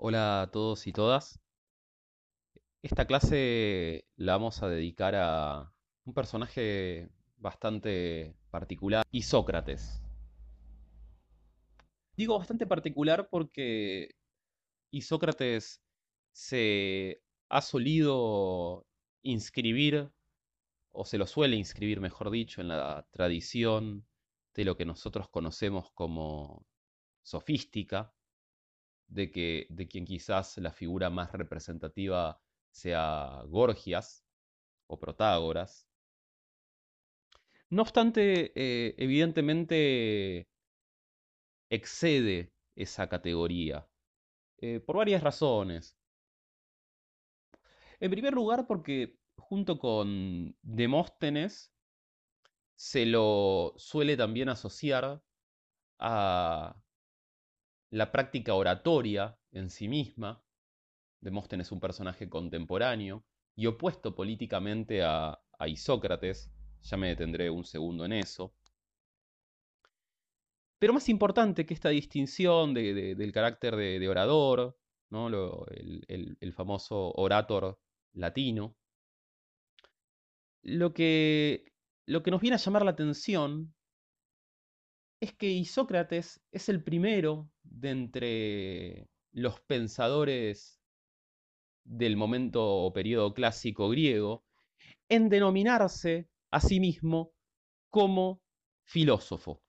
Hola a todos y todas. Esta clase la vamos a dedicar a un personaje bastante particular, Isócrates. Digo bastante particular porque Isócrates se ha solido inscribir, o se lo suele inscribir, mejor dicho, en la tradición de lo que nosotros conocemos como sofística, de, que, de quien quizás la figura más representativa sea Gorgias o Protágoras. No obstante, eh, evidentemente excede esa categoría, eh, por varias razones. En primer lugar, porque junto con Demóstenes se lo suele también asociar a la práctica oratoria en sí misma. Demóstenes es un personaje contemporáneo y opuesto políticamente a, Isócrates. Ya me detendré un segundo en eso. Pero más importante que esta distinción del carácter de, orador, ¿no? el, famoso orator latino, lo que, lo que nos viene a llamar la atención es que Isócrates es el primero de entre los pensadores del momento o periodo clásico griego en denominarse a sí mismo como filósofo.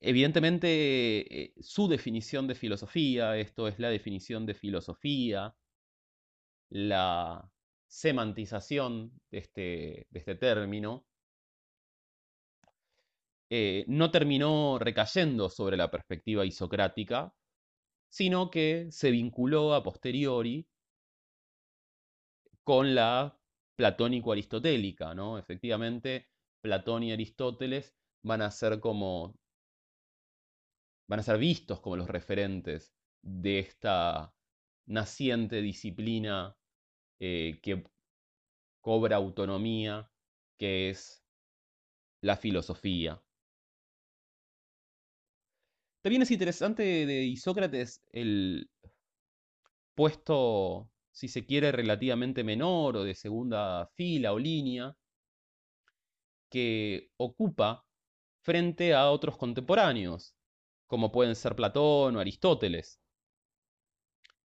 Evidentemente, eh, su definición de filosofía, esto es la definición de filosofía, la semantización de este, de este término, eh, no terminó recayendo sobre la perspectiva isocrática, sino que se vinculó a posteriori con la platónico-aristotélica, ¿no? Efectivamente, Platón y Aristóteles van a ser como van a ser vistos como los referentes de esta naciente disciplina eh, que cobra autonomía, que es la filosofía. También es interesante de Isócrates el puesto, si se quiere, relativamente menor o de segunda fila o línea que ocupa frente a otros contemporáneos, como pueden ser Platón o Aristóteles.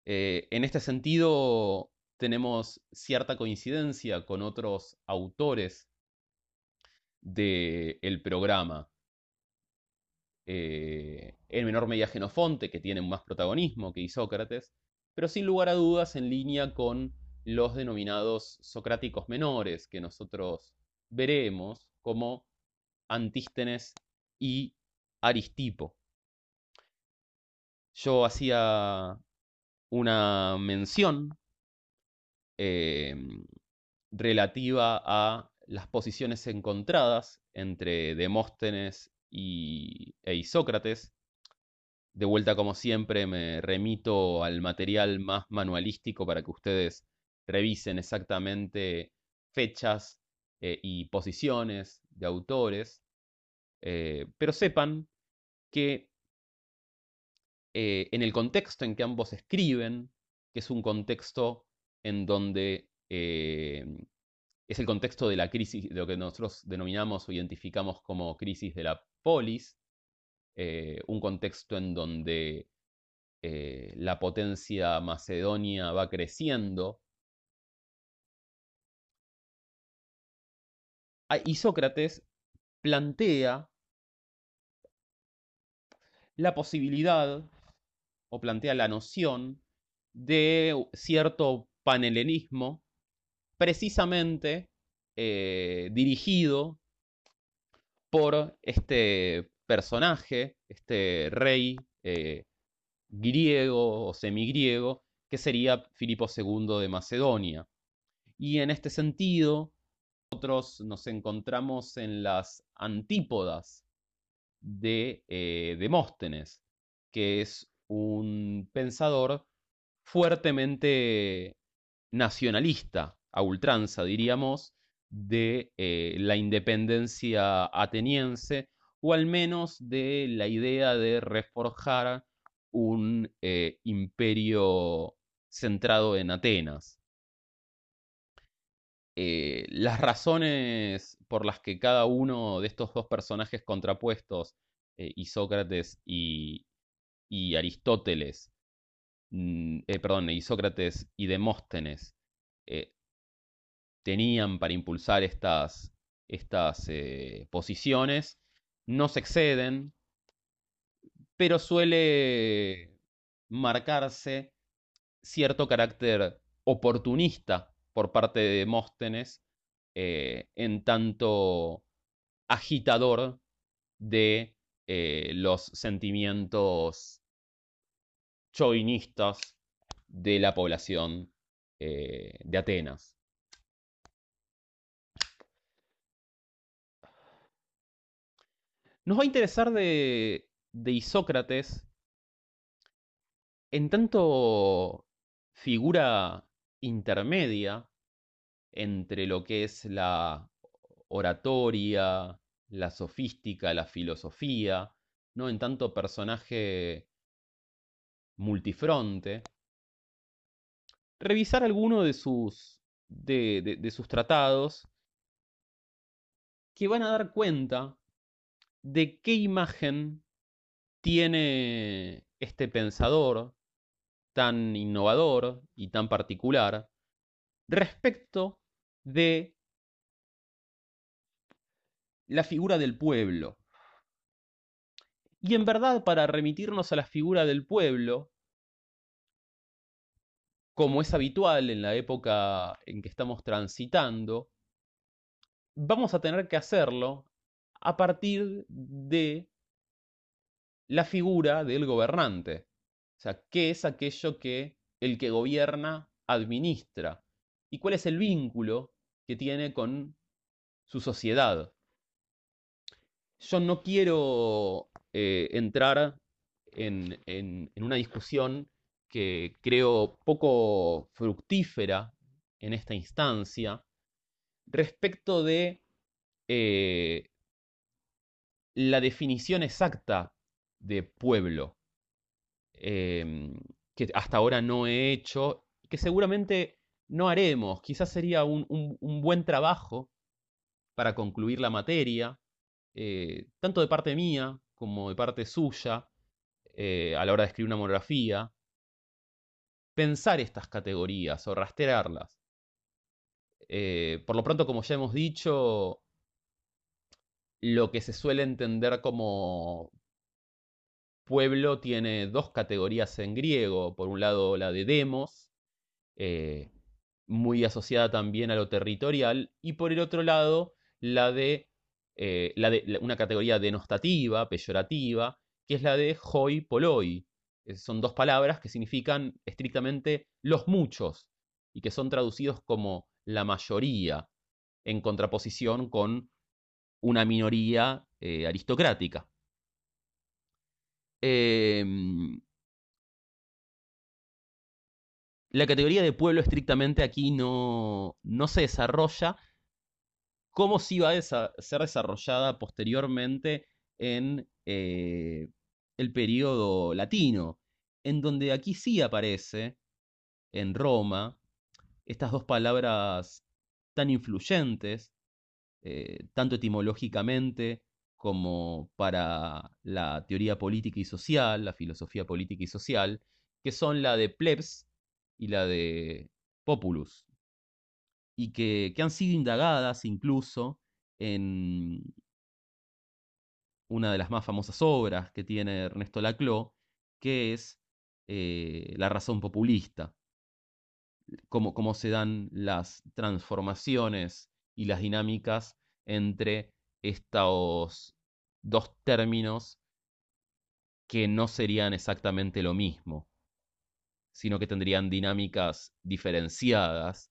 Eh, en este sentido, tenemos cierta coincidencia con otros autores del programa. Eh, en menor medida Genofonte, que tiene más protagonismo que Isócrates, pero sin lugar a dudas en línea con los denominados socráticos menores, que nosotros veremos como Antístenes y Aristipo. Yo hacía una mención em, relativa a las posiciones encontradas entre Demóstenes y, e Isócrates. De vuelta, como siempre, me remito al material más manualístico para que ustedes revisen exactamente fechas eh, y posiciones de autores, eh, pero sepan que eh, en el contexto en que ambos escriben, que es un contexto en donde es el contexto de la crisis, de lo que nosotros denominamos o identificamos como crisis de la polis, eh, un contexto en donde eh, la potencia macedonia va creciendo. Y Sócrates plantea la posibilidad o plantea la noción de cierto panhelenismo precisamente eh, dirigido por este personaje, este rey eh, griego o semigriego, que sería Filipo II de Macedonia. Y en este sentido, nosotros nos encontramos en las antípodas de eh, Demóstenes, que es un pensador fuertemente nacionalista, a ultranza, diríamos, de eh, la independencia ateniense, o al menos de la idea de reforjar un eh, imperio centrado en Atenas. Eh, las razones por las que cada uno de estos dos personajes contrapuestos, eh, y, y Aristóteles, mm, perdón, Isócrates y Demóstenes, tenían para impulsar estas, estas posiciones, no se exceden, pero suele marcarse cierto carácter oportunista por parte de Demóstenes, eh, en tanto agitador de eh, los sentimientos chauvinistas de la población eh, de Atenas. Nos va a interesar de, de Isócrates, en tanto figura intermedia entre lo que es la oratoria, la sofística, la filosofía, ¿no? En tanto personaje multifronte. Revisar alguno de sus, de sus tratados que van a dar cuenta de qué imagen tiene este pensador tan innovador y tan particular respecto de la figura del pueblo. Y en verdad, para remitirnos a la figura del pueblo, como es habitual en la época en que estamos transitando, vamos a tener que hacerlo a partir de la figura del gobernante. O sea, ¿qué es aquello que el que gobierna administra? ¿Y cuál es el vínculo que tiene con su sociedad? Yo no quiero eh, entrar en, en, una discusión que creo poco fructífera en esta instancia respecto de eh, la definición exacta de pueblo, em, que hasta ahora no he hecho, que seguramente no haremos. Quizás sería un, buen trabajo para concluir la materia, eh, tanto de parte mía como de parte suya, eh, a la hora de escribir una monografía, pensar estas categorías o rastrearlas. Eh, por lo pronto, como ya hemos dicho, lo que se suele entender como pueblo tiene dos categorías en griego. Por un lado la de demos, eh, muy asociada también a lo territorial, y por el otro lado la de, eh, la de una categoría denostativa, peyorativa, que es la de hoi poloi. Son dos palabras que significan estrictamente los muchos y que son traducidos como la mayoría, en contraposición con una minoría eh, aristocrática. Em, la categoría de pueblo estrictamente aquí no, no se desarrolla como si va a ser desarrollada posteriormente en eh, el periodo latino, en donde aquí sí aparece, en Roma, estas dos palabras tan influyentes, eh, tanto etimológicamente como para la teoría política y social, la filosofía política y social, que son la de plebs y la de populus, y que, han sido indagadas incluso en una de las más famosas obras que tiene Ernesto Laclau, que es eh, La razón populista, cómo, cómo se dan las transformaciones y las dinámicas entre estos dos términos que no serían exactamente lo mismo, sino que tendrían dinámicas diferenciadas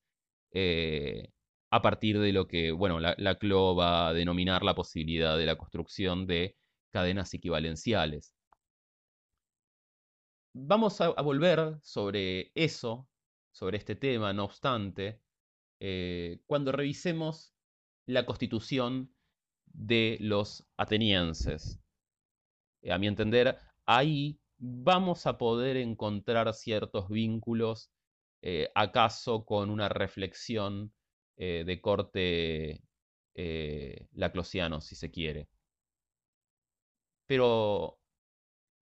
eh, a partir de lo que, bueno, la, la CLO va a denominar la posibilidad de la construcción de cadenas equivalenciales. Vamos a, volver sobre eso, sobre este tema, no obstante, eh, cuando revisemos la constitución de los atenienses. Eh, a mi entender, ahí vamos a poder encontrar ciertos vínculos, eh, acaso con una reflexión de corte laclosiano, si se quiere. Pero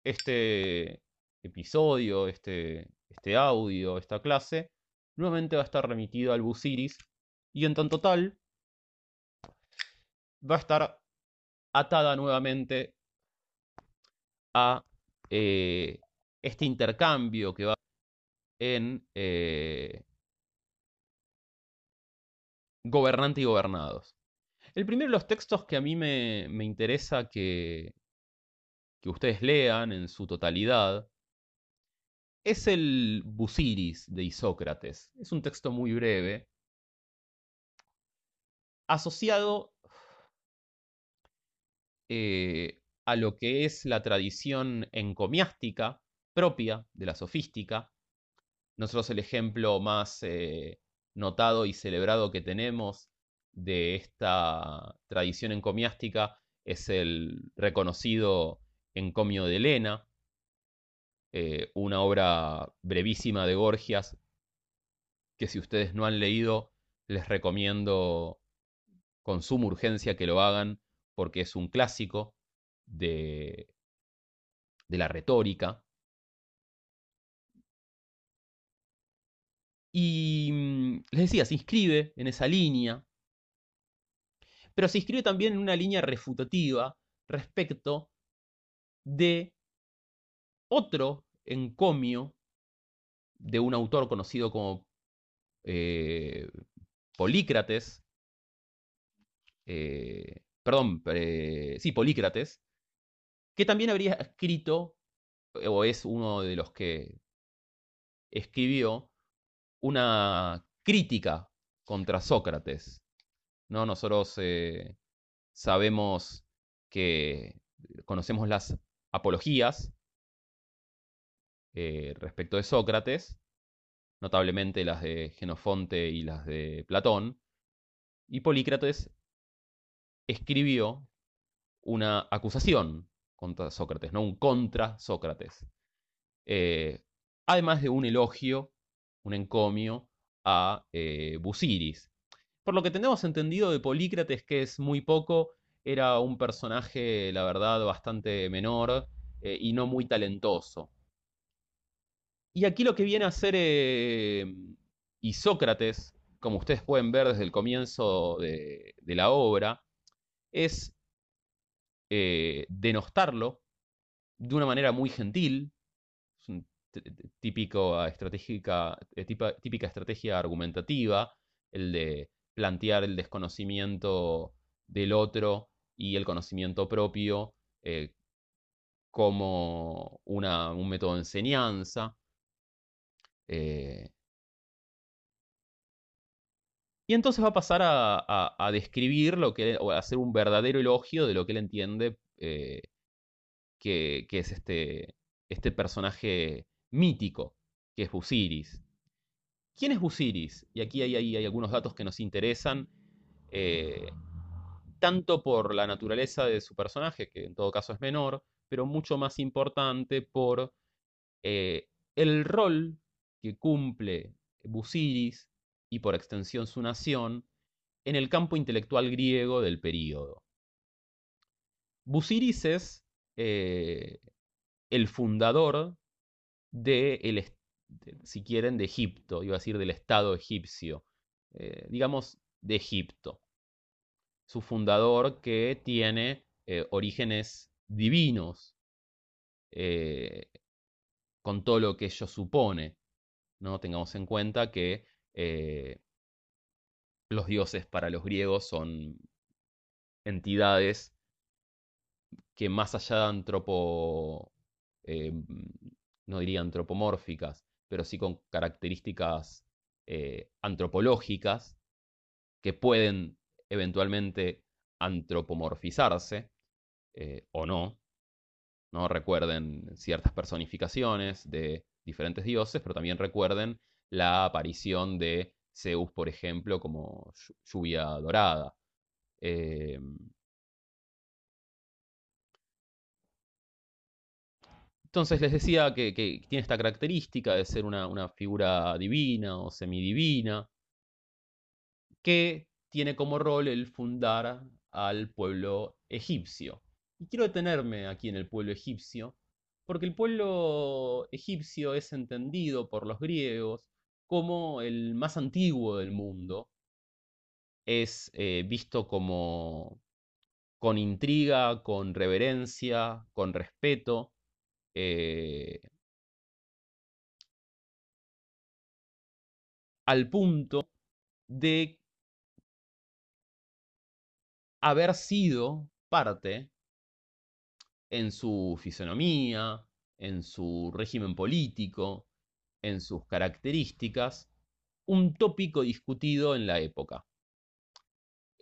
este episodio, este, este audio, esta clase, nuevamente va a estar remitido al Busiris y en tanto tal va a estar atada nuevamente a eh, este intercambio que va en eh, gobernante y gobernados. El primero de los textos que a mí me, me interesa que, que ustedes lean en su totalidad es el Busiris de Isócrates. Es un texto muy breve, asociado eh, a lo que es la tradición encomiástica propia de la sofística. Nosotros el ejemplo más eh, notado y celebrado que tenemos de esta tradición encomiástica es el reconocido encomio de Helena, eh, una obra brevísima de Gorgias, que si ustedes no han leído, les recomiendo con suma urgencia que lo hagan, porque es un clásico de, de la retórica. Y mm, les decía, se inscribe en esa línea, pero se inscribe también en una línea refutativa respecto de otro encomio de un autor conocido como eh, Polícrates, eh, perdón, eh, sí, Polícrates, que también habría escrito, o es uno de los que escribió, una crítica contra Sócrates. ¿no? Nosotros sabemos que conocemos las apologías eh, respecto de Sócrates, notablemente las de Genofonte y las de Platón, y Polícrates escribió una acusación contra Sócrates, no un contra Sócrates, eh, además de un elogio, un encomio a eh, Busiris. Por lo que tenemos entendido de Polícrates, que es muy poco, era un personaje, la verdad, bastante menor y no muy talentoso. Y aquí lo que viene a hacer eh, Isócrates, como ustedes pueden ver desde el comienzo de, la obra, es eh, denostarlo de una manera muy gentil, es eh, típica estrategia argumentativa, el de plantear el desconocimiento del otro y el conocimiento propio como un método de enseñanza. Eh, y entonces va a pasar a, describir lo que, o a hacer un verdadero elogio de lo que él entiende eh, que, es este, este personaje mítico, que es Busiris. ¿Quién es Busiris? Y aquí hay, hay, algunos datos que nos interesan, eh, tanto por la naturaleza de su personaje, que en todo caso es menor, pero mucho más importante por el rol que cumple Busiris y por extensión su nación en el campo intelectual griego del período. Busiris es eh, el fundador de, si quieren, de Egipto, iba a decir del Estado egipcio, eh, digamos de Egipto. Su fundador que tiene eh, orígenes divinos, con todo lo que ello supone. ¿No? Tengamos en cuenta que eh, los dioses para los griegos son entidades que más allá de antropo, eh, no diría antropomórficas, pero sí con características eh, antropológicas que pueden eventualmente antropomorfizarse o no. ¿no? Recuerden ciertas personificaciones de diferentes dioses, pero también recuerden la aparición de Zeus, por ejemplo, como lluvia dorada. Em, Entonces les decía que, tiene esta característica de ser una, una figura divina o semidivina, que tiene como rol el fundar al pueblo egipcio. Y quiero detenerme aquí en el pueblo egipcio, porque el pueblo egipcio es entendido por los griegos como el más antiguo del mundo, es eh, visto como con intriga, con reverencia, con respeto. Eh, al punto de haber sido parte en su fisonomía, en su régimen político, en sus características, un tópico discutido en la época.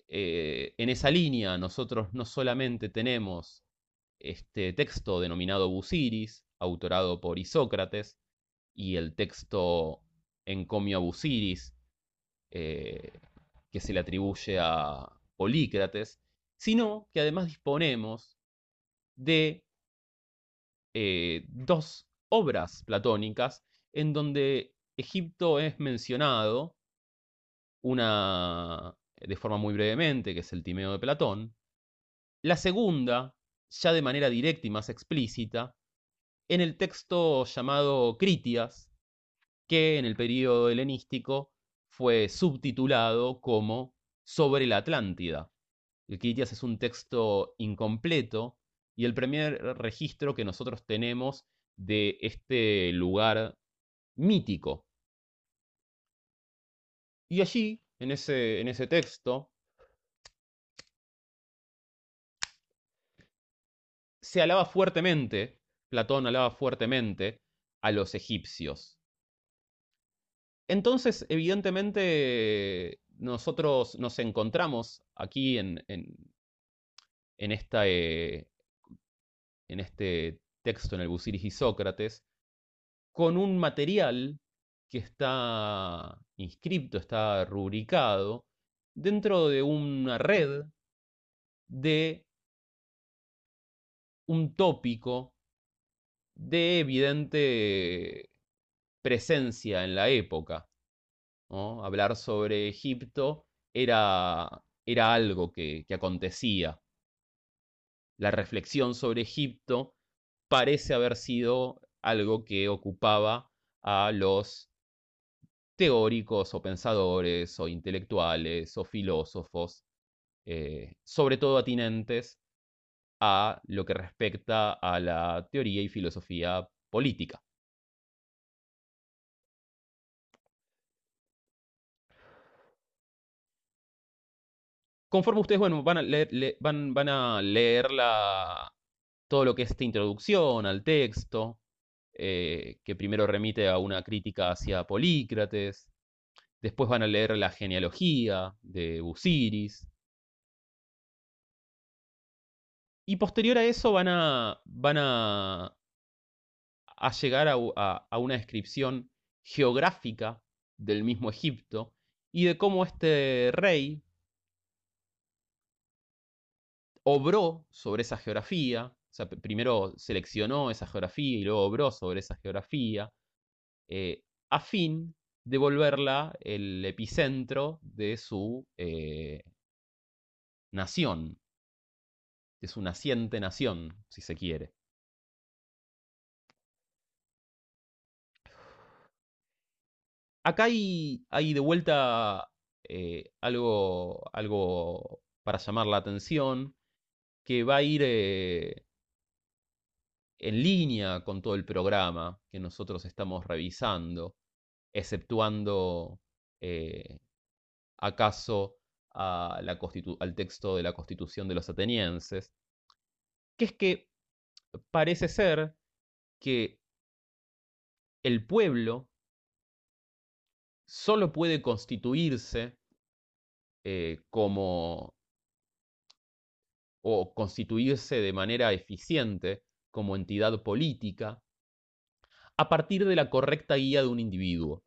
Eh, en esa línea nosotros no solamente tenemos este texto denominado Busiris, autorado por Isócrates, y el texto Encomio a Busiris, eh, que se le atribuye a Polícrates, sino que además disponemos de eh, dos obras platónicas en donde Egipto es mencionado, una de forma muy brevemente, que es el Timeo de Platón, la segunda, ya de manera directa y más explícita, en el texto llamado Critias, que en el período helenístico fue subtitulado como Sobre la Atlántida. El Critias es un texto incompleto y el primer registro que nosotros tenemos de este lugar mítico. Y allí, en ese, en ese texto, se alaba fuertemente, Platón alaba fuertemente a los egipcios. Entonces, evidentemente, nosotros nos encontramos aquí en, en, esta, eh, en este texto, en el Busiris y Sócrates, con un material que está inscripto, está rubricado dentro de una red de un tópico de evidente presencia en la época. Hablar sobre Egipto era, era algo que, que acontecía la reflexión sobre Egipto parece haber sido algo que ocupaba a los teóricos o pensadores o intelectuales o filósofos, eh, sobre todo atinentes a lo que respecta a la teoría y filosofía política. Conforme ustedes bueno, van, a leer, van, a leer todo lo que es esta introducción al texto, eh, que primero remite a una crítica hacia Polícrates, después van a leer la genealogía de Busiris, y posterior a eso van a, van a, a llegar a una descripción geográfica del mismo Egipto y de cómo este rey obró sobre esa geografía, o sea, primero seleccionó esa geografía y luego obró sobre esa geografía, eh, a fin de volverla el epicentro de su eh, nación, de su naciente nación, si se quiere. Acá hay, de vuelta eh, algo, algo para llamar la atención, que va a ir eh, en línea con todo el programa que nosotros estamos revisando, exceptuando eh, acaso al texto de la Constitución de los atenienses, que es que parece ser que el pueblo solo puede constituirse eh, como o constituirse de manera eficiente como entidad política a partir de la correcta guía de un individuo.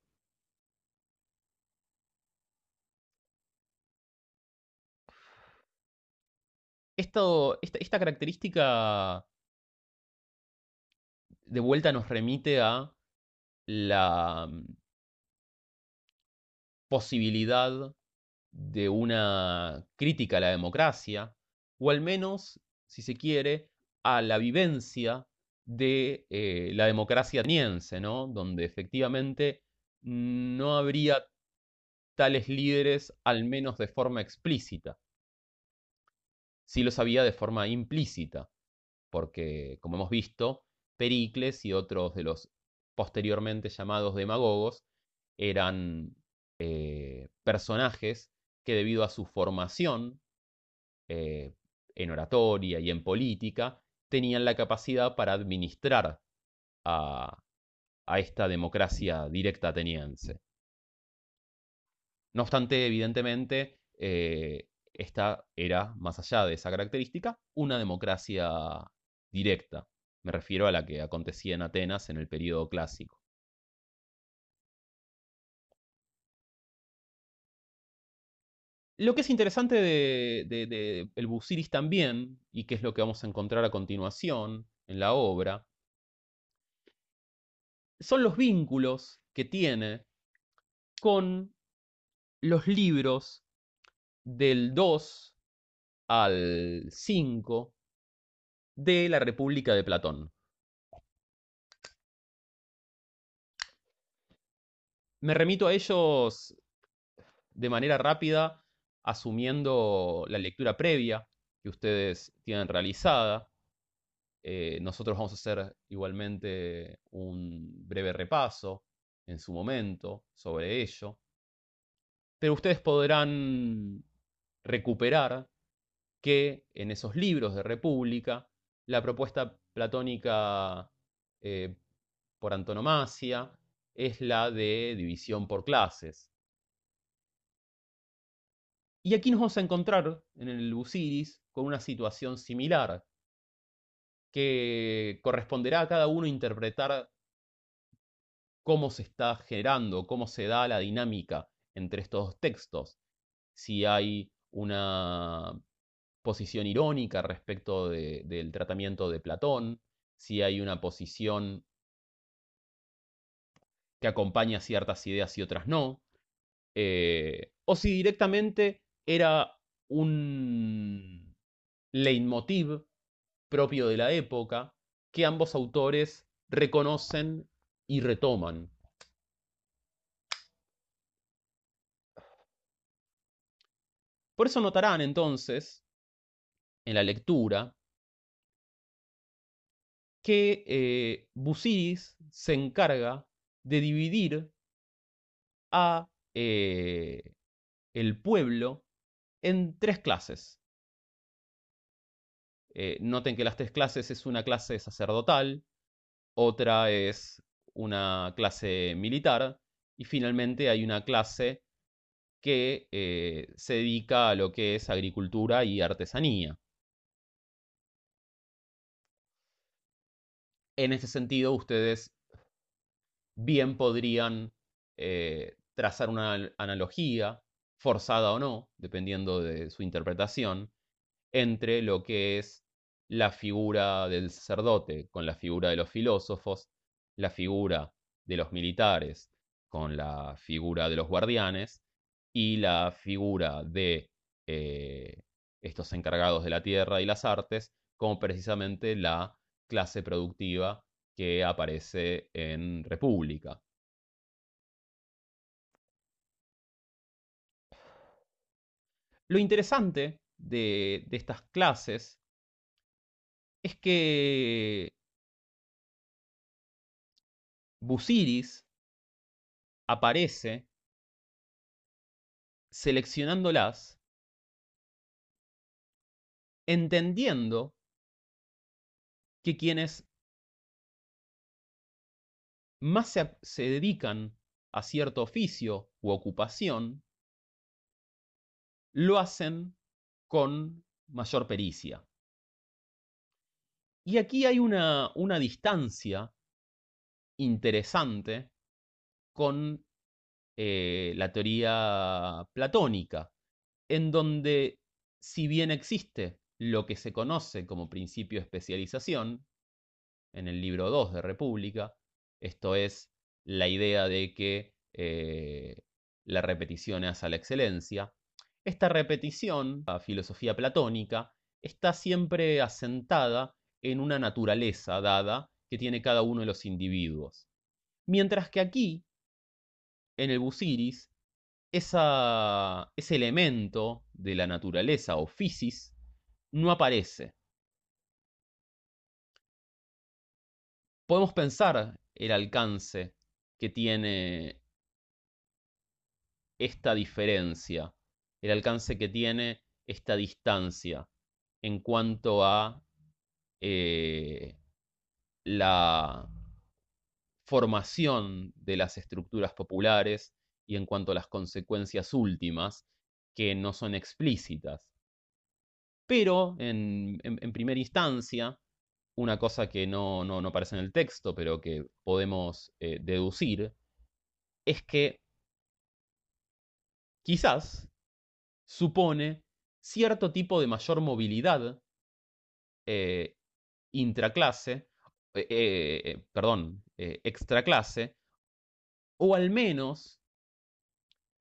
esta, característica de vuelta nos remite a la mm, posibilidad de una crítica a la democracia, o al menos, si se quiere, a la vivencia de eh, la democracia ateniense, ¿no? Donde efectivamente no habría tales líderes, al menos de forma explícita. Sí los había de forma implícita, porque, como hemos visto, Pericles y otros de los posteriormente llamados demagogos eran eh, personajes que debido a su formación eh, en oratoria y en política, tenían la capacidad para administrar a, esta democracia directa ateniense. No obstante, evidentemente, eh, esta era, más allá de esa característica, una democracia directa. Me refiero a la que acontecía en Atenas en el período clásico. Lo que es interesante de, el Busiris también, y que es lo que vamos a encontrar a continuación en la obra, son los vínculos que tiene con los libros del 2 al 5 de la República de Platón. Me remito a ellos de manera rápida asumiendo la lectura previa que ustedes tienen realizada. Eh, nosotros vamos a hacer igualmente un breve repaso en su momento sobre ello. Pero ustedes podrán recuperar que en esos libros de República la propuesta platónica eh, por antonomasia es la de división por clases. Y aquí nos vamos a encontrar en el Busiris con una situación similar, que corresponderá a cada uno interpretar cómo se está generando, cómo se da la dinámica entre estos dos textos. Si hay una posición irónica respecto del tratamiento de Platón, si hay una posición que acompaña ciertas ideas y otras no, eh, o si directamente era un leitmotiv propio de la época que ambos autores reconocen y retoman. Por eso notarán entonces en la lectura que eh, Busiris se encarga de dividir a eh, el pueblo en tres clases. Eh, noten que las tres clases es una clase sacerdotal, otra es una clase militar y finalmente hay una clase que eh, se dedica a lo que es agricultura y artesanía. En ese sentido, ustedes bien podrían eh, trazar una analogía forzada o no, dependiendo de su interpretación, entre lo que es la figura del sacerdote con la figura de los filósofos, la figura de los militares con la figura de los guardianes y la figura de eh, estos encargados de la tierra y las artes como precisamente la clase productiva que aparece en República. Lo interesante de, estas clases es que Busiris aparece seleccionándolas, entendiendo que quienes más se, dedican a cierto oficio u ocupación lo hacen con mayor pericia. Y aquí hay una, una distancia interesante con eh, la teoría platónica, en donde si bien existe lo que se conoce como principio de especialización, en el libro 2 de República. Esto es la idea de que eh, la repetición hace a la excelencia. Esta repetición, la filosofía platónica, está siempre asentada en una naturaleza dada que tiene cada uno de los individuos. Mientras que aquí, en el Busiris, ese elemento de la naturaleza o physis no aparece. Podemos pensar el alcance que tiene esta diferencia, el alcance que tiene esta distancia en cuanto a eh, la formación de las estructuras populares y en cuanto a las consecuencias últimas que no son explícitas. Pero, en, primera instancia, una cosa que no, no, aparece en el texto, pero que podemos eh, deducir, es que quizás supone cierto tipo de mayor movilidad eh, intraclase, eh, perdón, extraclase, o al menos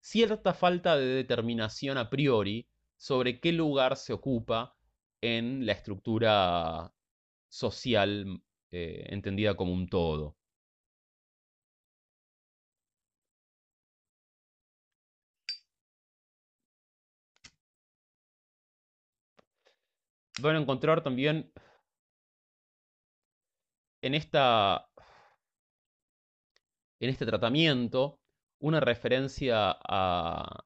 cierta falta de determinación a priori sobre qué lugar se ocupa en la estructura social eh, entendida como un todo. Van a encontrar también en esta en este tratamiento una referencia a,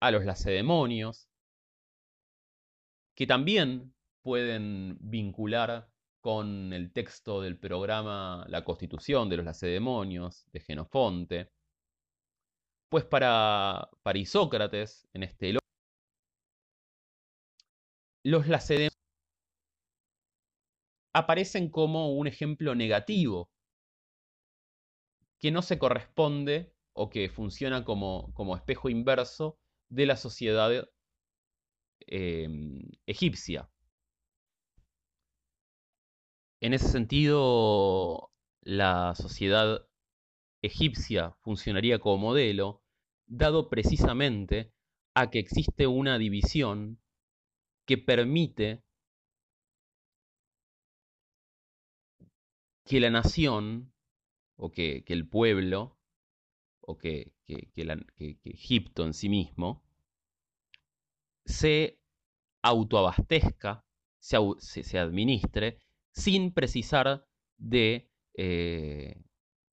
a los lacedemonios, que también pueden vincular con el texto del programa La Constitución de los Lacedemonios de Genofonte. Pues para, para Isócrates, en este los lacedemonios aparecen como un ejemplo negativo que no se corresponde o que funciona como, como espejo inverso de la sociedad em, egipcia. En ese sentido, la sociedad egipcia funcionaría como modelo, dado precisamente a que existe una división que permite que la nación o que, el pueblo o que, Egipto en sí mismo se autoabastezca, se, administre, sin precisar de eh,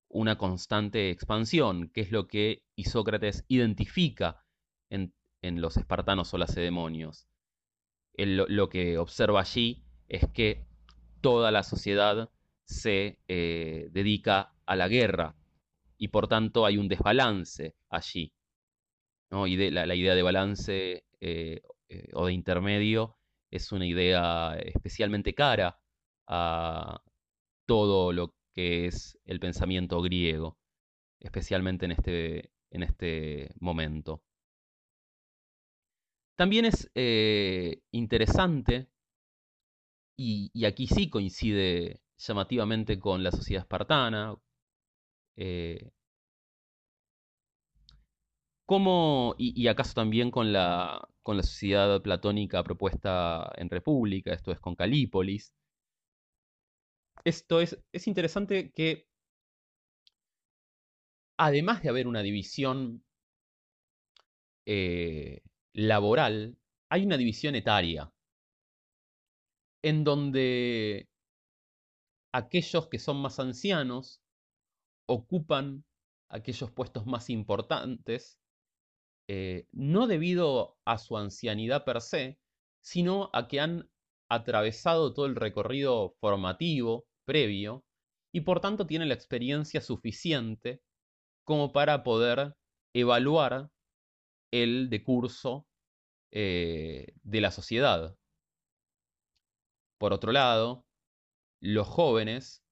una constante expansión, que es lo que Isócrates identifica en, los espartanos o lacedemonios. Lo, que observa allí es que toda la sociedad se eh, dedica a la guerra y por tanto hay un desbalance allí. Y de, la, idea de balance eh, eh, o de intermedio es una idea especialmente cara a todo lo que es el pensamiento griego, especialmente en este, en este momento. También es eh, interesante, y, aquí sí coincide llamativamente con la sociedad espartana, eh, ¿Cómo, y, acaso también con la, con la sociedad platónica propuesta en República, esto es con Calípolis? Esto es, es interesante que, además de haber una división eh, laboral, hay una división etaria, en donde aquellos que son más ancianos ocupan aquellos puestos más importantes, eh, no debido a su ancianidad per se, sino a que han atravesado todo el recorrido formativo previo y por tanto tienen la experiencia suficiente como para poder evaluar el decurso eh, de la sociedad. Por otro lado, los jóvenes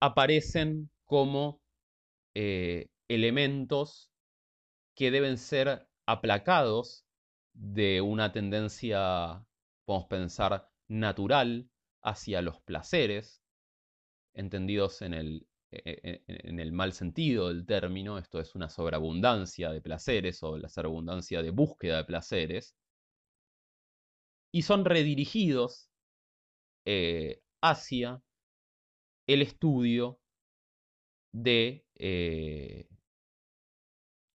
aparecen como eh, elementos que deben ser aplacados de una tendencia, podemos pensar, natural hacia los placeres, entendidos en el, e, e, en el mal sentido del término, esto es una sobreabundancia de placeres o la sobreabundancia de búsqueda de placeres, y son redirigidos eh, hacia el estudio de, eh,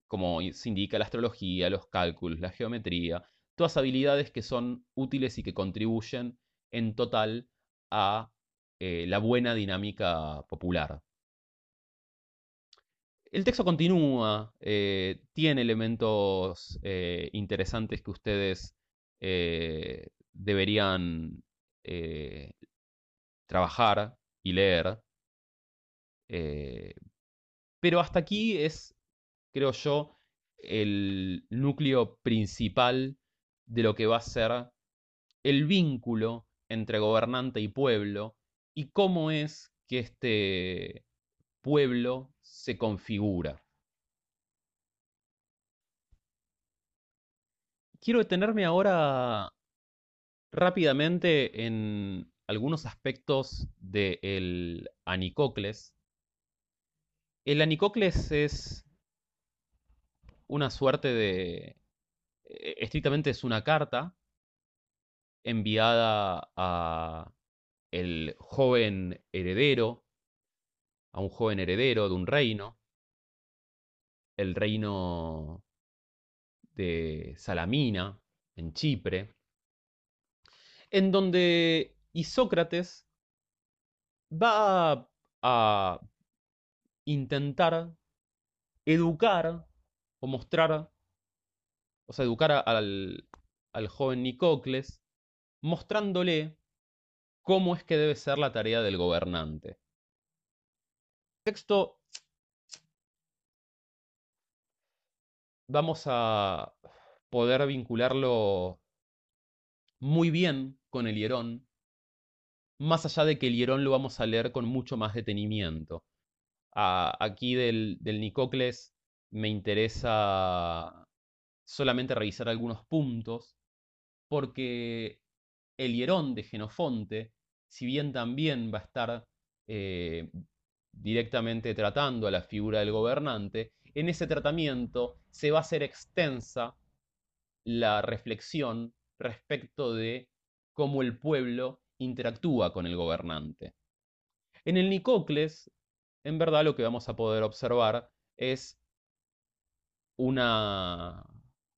como se indica la astrología, los cálculos, la geometría, todas habilidades que son útiles y que contribuyen en total a eh, la buena dinámica popular. El texto continúa, tiene elementos interesantes que ustedes deberían trabajar y leer. Eh, pero hasta aquí es, creo yo, el núcleo principal de lo que va a ser el vínculo entre gobernante y pueblo y cómo es que este pueblo se configura. Quiero detenerme ahora rápidamente en algunos aspectos del Anicocles. El Anicocles es una suerte de... Eh, estrictamente es una carta enviada a el joven heredero, a un joven heredero de un reino, el reino de Salamina, en Chipre, en donde Isócrates va a intentar educar o mostrar, o sea, educar al, joven Nicocles, mostrándole cómo es que debe ser la tarea del gobernante. Texto vamos a poder vincularlo muy bien con el hierón, más allá de que el hierón lo vamos a leer con mucho más detenimiento. aquí del, del Nicocles me interesa solamente revisar algunos puntos, porque el hierón de Genofonte, si bien también va a estar eh, directamente tratando a la figura del gobernante, en ese tratamiento se va a hacer extensa la reflexión respecto de cómo el pueblo interactúa con el gobernante. En el Nicocles, en verdad lo que vamos a poder observar es una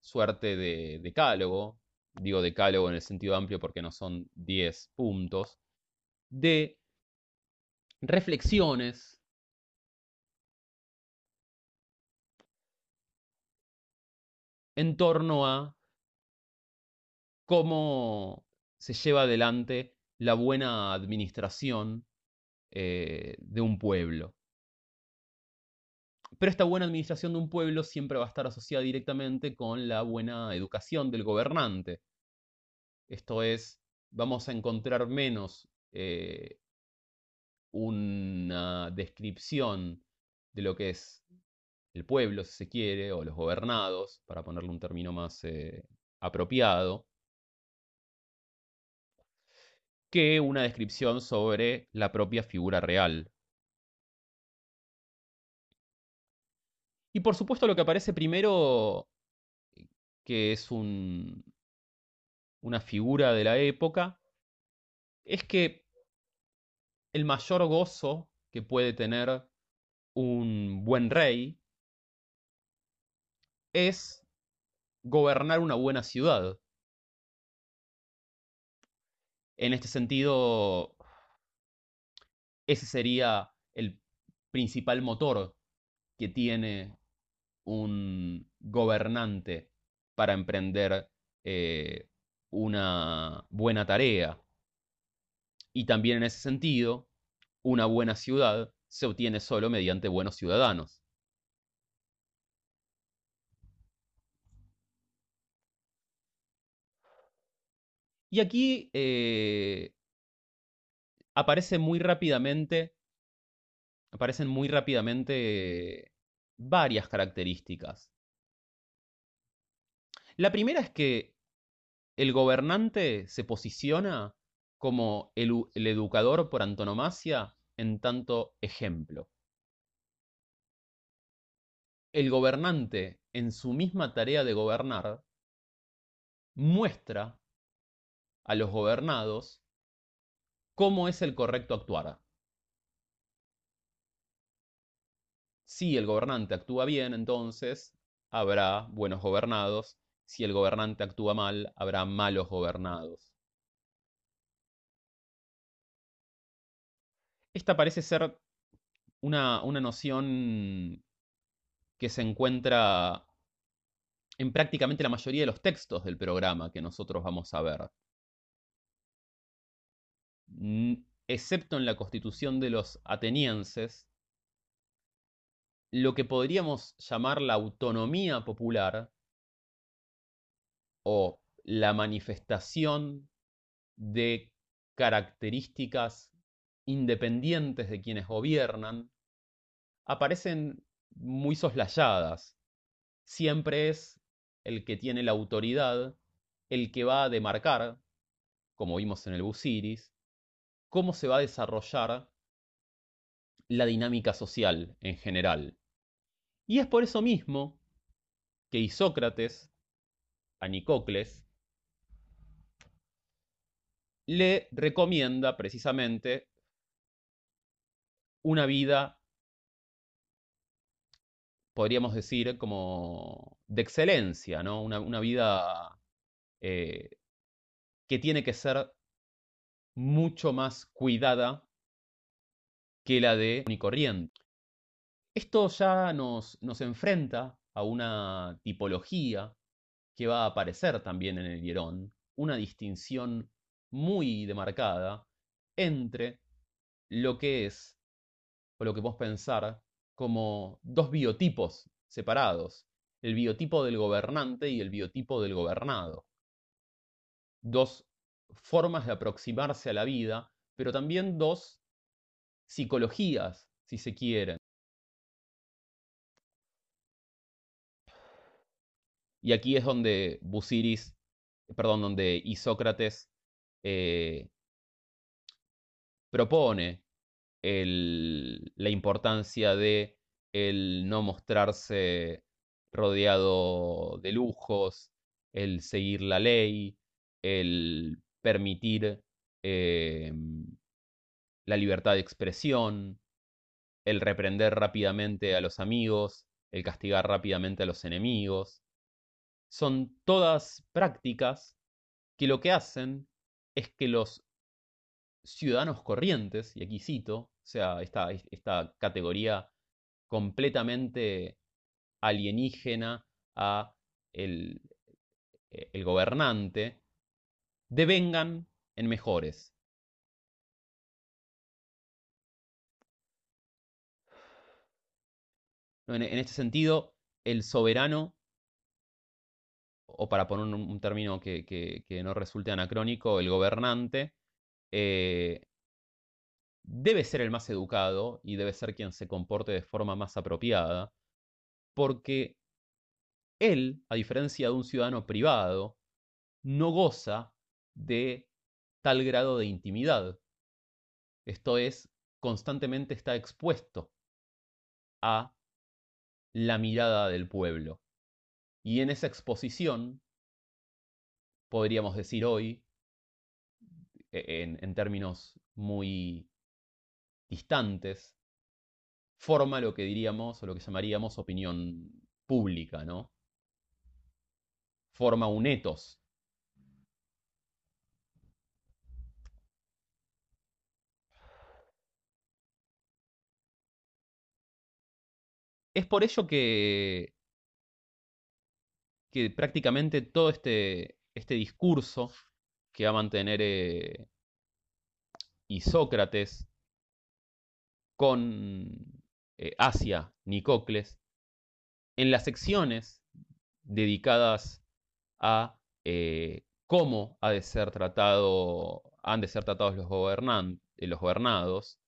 suerte de decálogo, digo decálogo en el sentido amplio porque no son 10 puntos, de reflexiones en torno a cómo se lleva adelante la buena administración eh, de un pueblo. Pero esta buena administración de un pueblo siempre va a estar asociada directamente con la buena educación del gobernante. Esto es, vamos a encontrar menos eh, una descripción de lo que es el pueblo, si se quiere, o los gobernados, para ponerle un término más eh, apropiado, que una descripción sobre la propia figura real. Y por supuesto lo que aparece primero, que es un, una figura de la época, es que el mayor gozo que puede tener un buen rey es gobernar una buena ciudad. En este sentido, ese sería el principal motor que tiene un gobernante para emprender eh, una buena tarea. Y también en ese sentido, una buena ciudad se obtiene solo mediante buenos ciudadanos. Y aquí eh, aparece muy rápidamente, aparecen muy rápidamente varias características. La primera es que el gobernante se posiciona como el, el educador por antonomasia en tanto ejemplo. El gobernante, en su misma tarea de gobernar, muestra a los gobernados cómo es el correcto actuar. Si el gobernante actúa bien, entonces habrá buenos gobernados. Si el gobernante actúa mal, habrá malos gobernados. Esta parece ser una, una noción que se encuentra en prácticamente la mayoría de los textos del programa que nosotros vamos a ver. Excepto en la constitución de los atenienses, lo que podríamos llamar la autonomía popular o la manifestación de características independientes de quienes gobiernan, aparecen muy soslayadas. Siempre es el que tiene la autoridad el que va a demarcar, como vimos en el Busiris, cómo se va a desarrollar la dinámica social en general. Y es por eso mismo que Isócrates a Nicocles le recomienda precisamente una vida, podríamos decir, como de excelencia, ¿no? Una, vida eh, que tiene que ser mucho más cuidada que la de corriente. Esto ya nos, nos enfrenta a una tipología que va a aparecer también en el hierón, una distinción muy demarcada entre lo que es, o lo que podemos pensar, como dos biotipos separados, el biotipo del gobernante y el biotipo del gobernado. Dos formas de aproximarse a la vida, pero también dos psicologías, si se quieren. Y aquí es donde Busiris, perdón, donde Isócrates eh, propone la importancia de el no mostrarse rodeado de lujos, el seguir la ley, el permitir em, la libertad de expresión, el reprender rápidamente a los amigos, el castigar rápidamente a los enemigos, son todas prácticas que lo que hacen es que los ciudadanos corrientes, y aquí cito, o sea, esta, esta categoría completamente alienígena a el, el gobernante, devengan en mejores. En, este sentido, el soberano o para poner un, término que, no resulte anacrónico, el gobernante, eh, debe ser el más educado y debe ser quien se comporte de forma más apropiada, porque él, a diferencia de un ciudadano privado, no goza de tal grado de intimidad. Esto es, constantemente está expuesto a la mirada del pueblo. Y en esa exposición, podríamos decir hoy, e-, en, términos muy distantes, forma lo que diríamos o lo que llamaríamos opinión pública, ¿no? Forma un etos. Es por ello que prácticamente todo este, este discurso que va a mantener eh, Isócrates con eh, Asia, Nicocles, en las secciones dedicadas a eh, cómo ha de ser tratado, han de ser tratados los gobernados,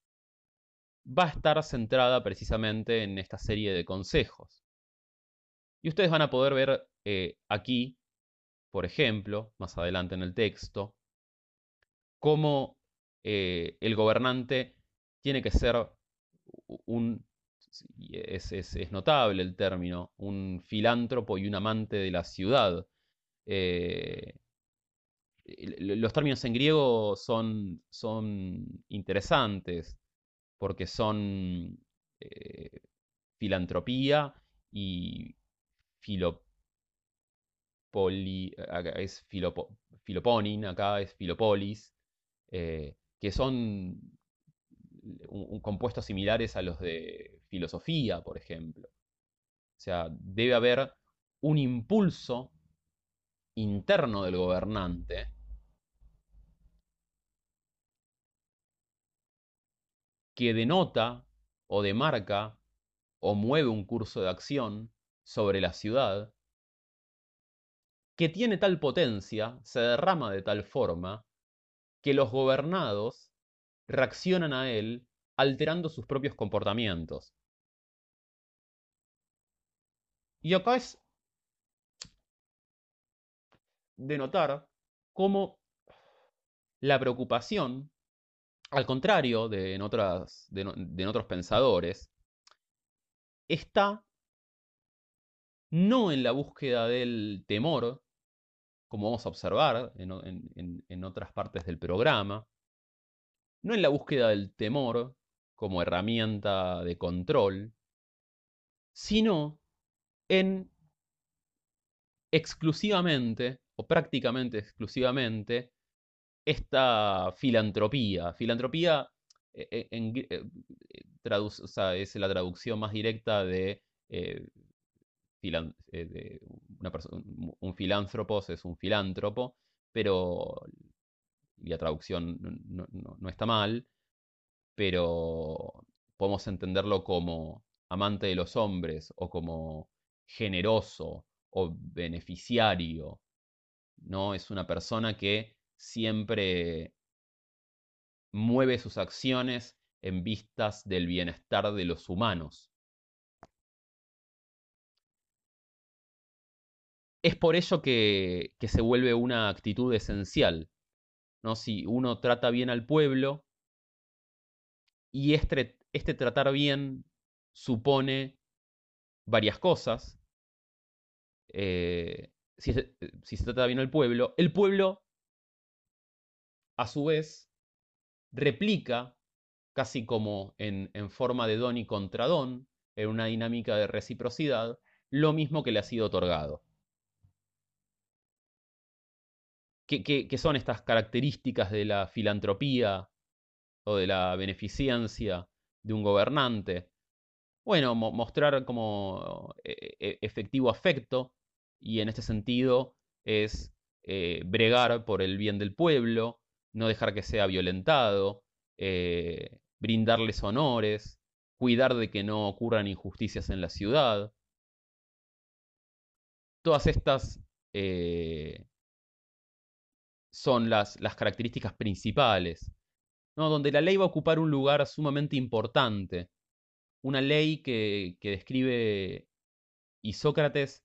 va a estar centrada precisamente en esta serie de consejos. Y ustedes van a poder ver eh, aquí, por ejemplo, más adelante en el texto, cómo eh, el gobernante tiene que ser un, es, es, notable el término, un filántropo y un amante de la ciudad. Eh, los términos en griego son, son interesantes porque son eh, filantropía y filopoli, es filoponin, acá es filopolis, eh, que son compuestos similares a los de filosofía, por ejemplo. O sea, debe haber un impulso interno del gobernante que denota o demarca o mueve un curso de acción sobre la ciudad que tiene tal potencia, se derrama de tal forma, que los gobernados reaccionan a él alterando sus propios comportamientos. Y acá es de notar cómo la preocupación, al contrario de en, otras, de, en otros pensadores, está no en la búsqueda del temor, como vamos a observar en, en, otras partes del programa, no en la búsqueda del temor como herramienta de control, sino en exclusivamente o prácticamente exclusivamente esta filantropía. Filantropía eh, eh, eh, es la traducción más directa de, un filántropo es un filántropo, pero la traducción no está mal, pero podemos entenderlo como amante de los hombres o como generoso o beneficiario ¿no? Es una persona que siempre mueve sus acciones en vistas del bienestar de los humanos. Es por ello que, se vuelve una actitud esencial. ¿no? Si uno trata bien al pueblo y este, este tratar bien supone varias cosas, eh, si se, trata bien al pueblo, el pueblo, a su vez, replica, casi como en, forma de don y contra don, en una dinámica de reciprocidad, lo mismo que le ha sido otorgado. ¿Qué, son estas características de la filantropía o de la beneficencia de un gobernante? Bueno, mostrar como eh, eh, efectivo afecto y en este sentido es eh, bregar por el bien del pueblo, no dejar que sea violentado, eh, brindarles honores, cuidar de que no ocurran injusticias en la ciudad. Todas estas eh, son las, las, características principales, ¿no? donde la ley va a ocupar un lugar sumamente importante. Una ley que, que describe Isócrates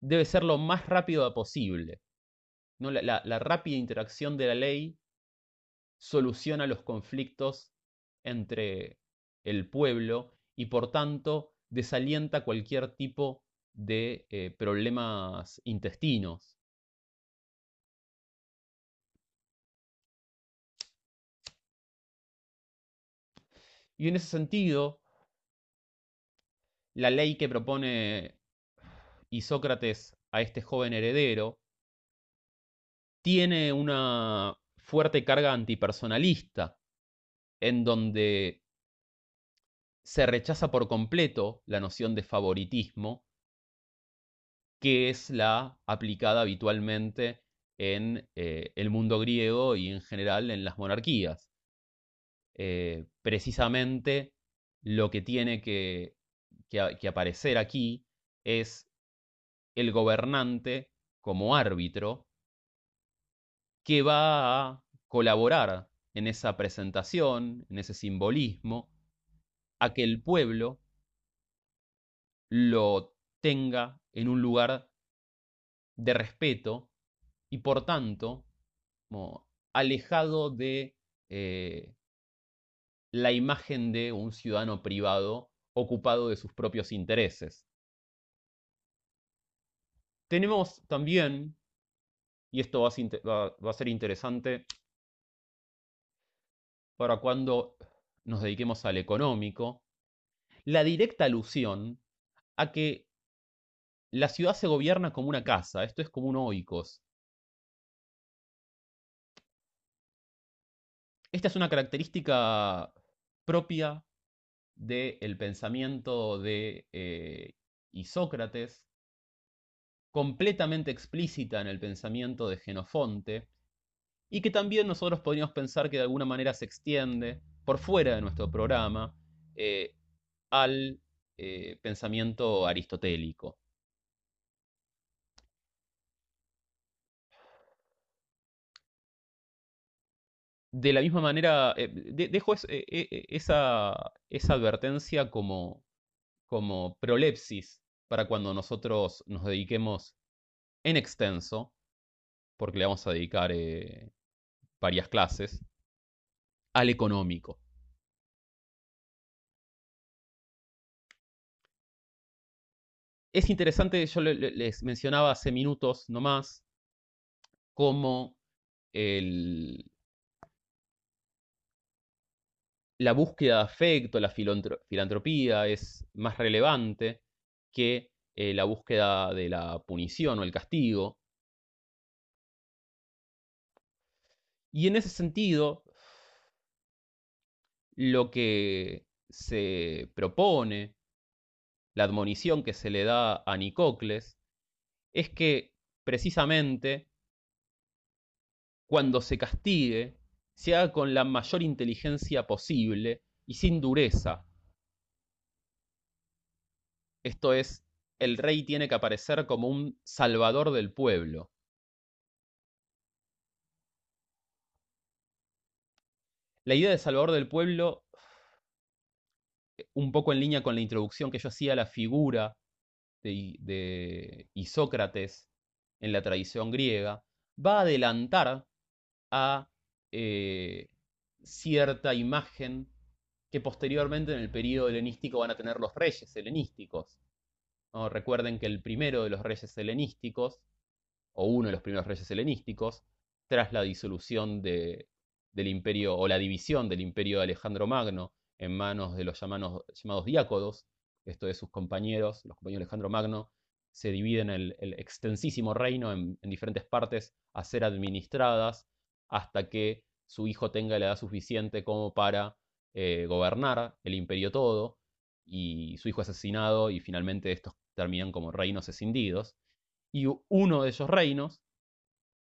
debe ser lo más rápido posible. ¿no? La, rápida interacción de la ley soluciona los conflictos entre el pueblo y por tanto desalienta cualquier tipo de eh, problemas intestinos. Y en ese sentido, la ley que propone y Sócrates a este joven heredero, tiene una fuerte carga antipersonalista, en donde se rechaza por completo la noción de favoritismo, que es la aplicada habitualmente en eh, el mundo griego y en general en las monarquías. Eh, precisamente lo que tiene que, que aparecer aquí es el gobernante como árbitro que va a colaborar en esa presentación, en ese simbolismo, a que el pueblo lo tenga en un lugar de respeto y por tanto alejado de eh, la imagen de un ciudadano privado ocupado de sus propios intereses. Tenemos también, y esto va a, ser interesante para cuando nos dediquemos al económico, la directa alusión a que la ciudad se gobierna como una casa, esto es como un oikos. Esta es una característica propia del pensamiento de eh, Isócrates, completamente explícita en el pensamiento de Genofonte, y que también nosotros podríamos pensar que de alguna manera se extiende por fuera de nuestro programa eh, al eh, pensamiento aristotélico. de la misma manera, eh, dejo eh, esa, advertencia como, como prolepsis para cuando nosotros nos dediquemos en extenso, porque le vamos a dedicar varias clases, al económico. Es interesante, yo les mencionaba hace minutos nomás, cómo la búsqueda de afecto, la filantropía es más relevante que eh, la búsqueda de la punición o el castigo. Y en ese sentido, lo que se propone, la admonición que se le da a Nicocles, es que precisamente cuando se castigue, se haga con la mayor inteligencia posible y sin dureza. Esto es, el rey tiene que aparecer como un salvador del pueblo. La idea de salvador del pueblo, un poco en línea con la introducción que yo hacía a la figura de, de Isócrates en la tradición griega, va a adelantar a eh, cierta imagen que posteriormente en el periodo helenístico van a tener los reyes helenísticos. Recuerden que el primero de los reyes helenísticos, o uno de los primeros reyes helenísticos, tras la disolución del imperio o la división del imperio de Alejandro Magno en manos de los llamados, llamados diácodos, esto de sus compañeros, los compañeros de Alejandro Magno, se dividen el, el extensísimo reino en, en diferentes partes a ser administradas hasta que su hijo tenga la edad suficiente como para eh, gobernar el imperio todo, y su hijo es asesinado y finalmente estos terminan como reinos escindidos. Y uno de esos reinos,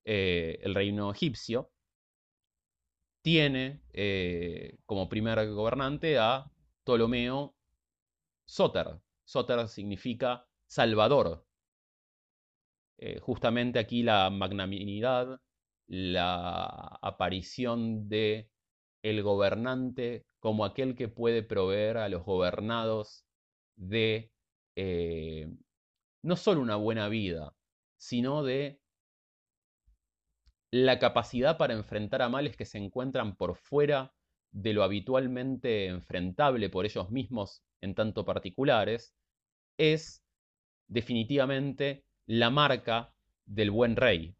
eh, el reino egipcio, tiene eh, como primer gobernante a Ptolomeo Soter. Soter significa salvador. justamente aquí la magnanimidad la aparición de el gobernante como aquel que puede proveer a los gobernados de eh, no solo una buena vida, sino de la capacidad para enfrentar a males que se encuentran por fuera de lo habitualmente enfrentable por ellos mismos en tanto particulares, es definitivamente la marca del buen rey,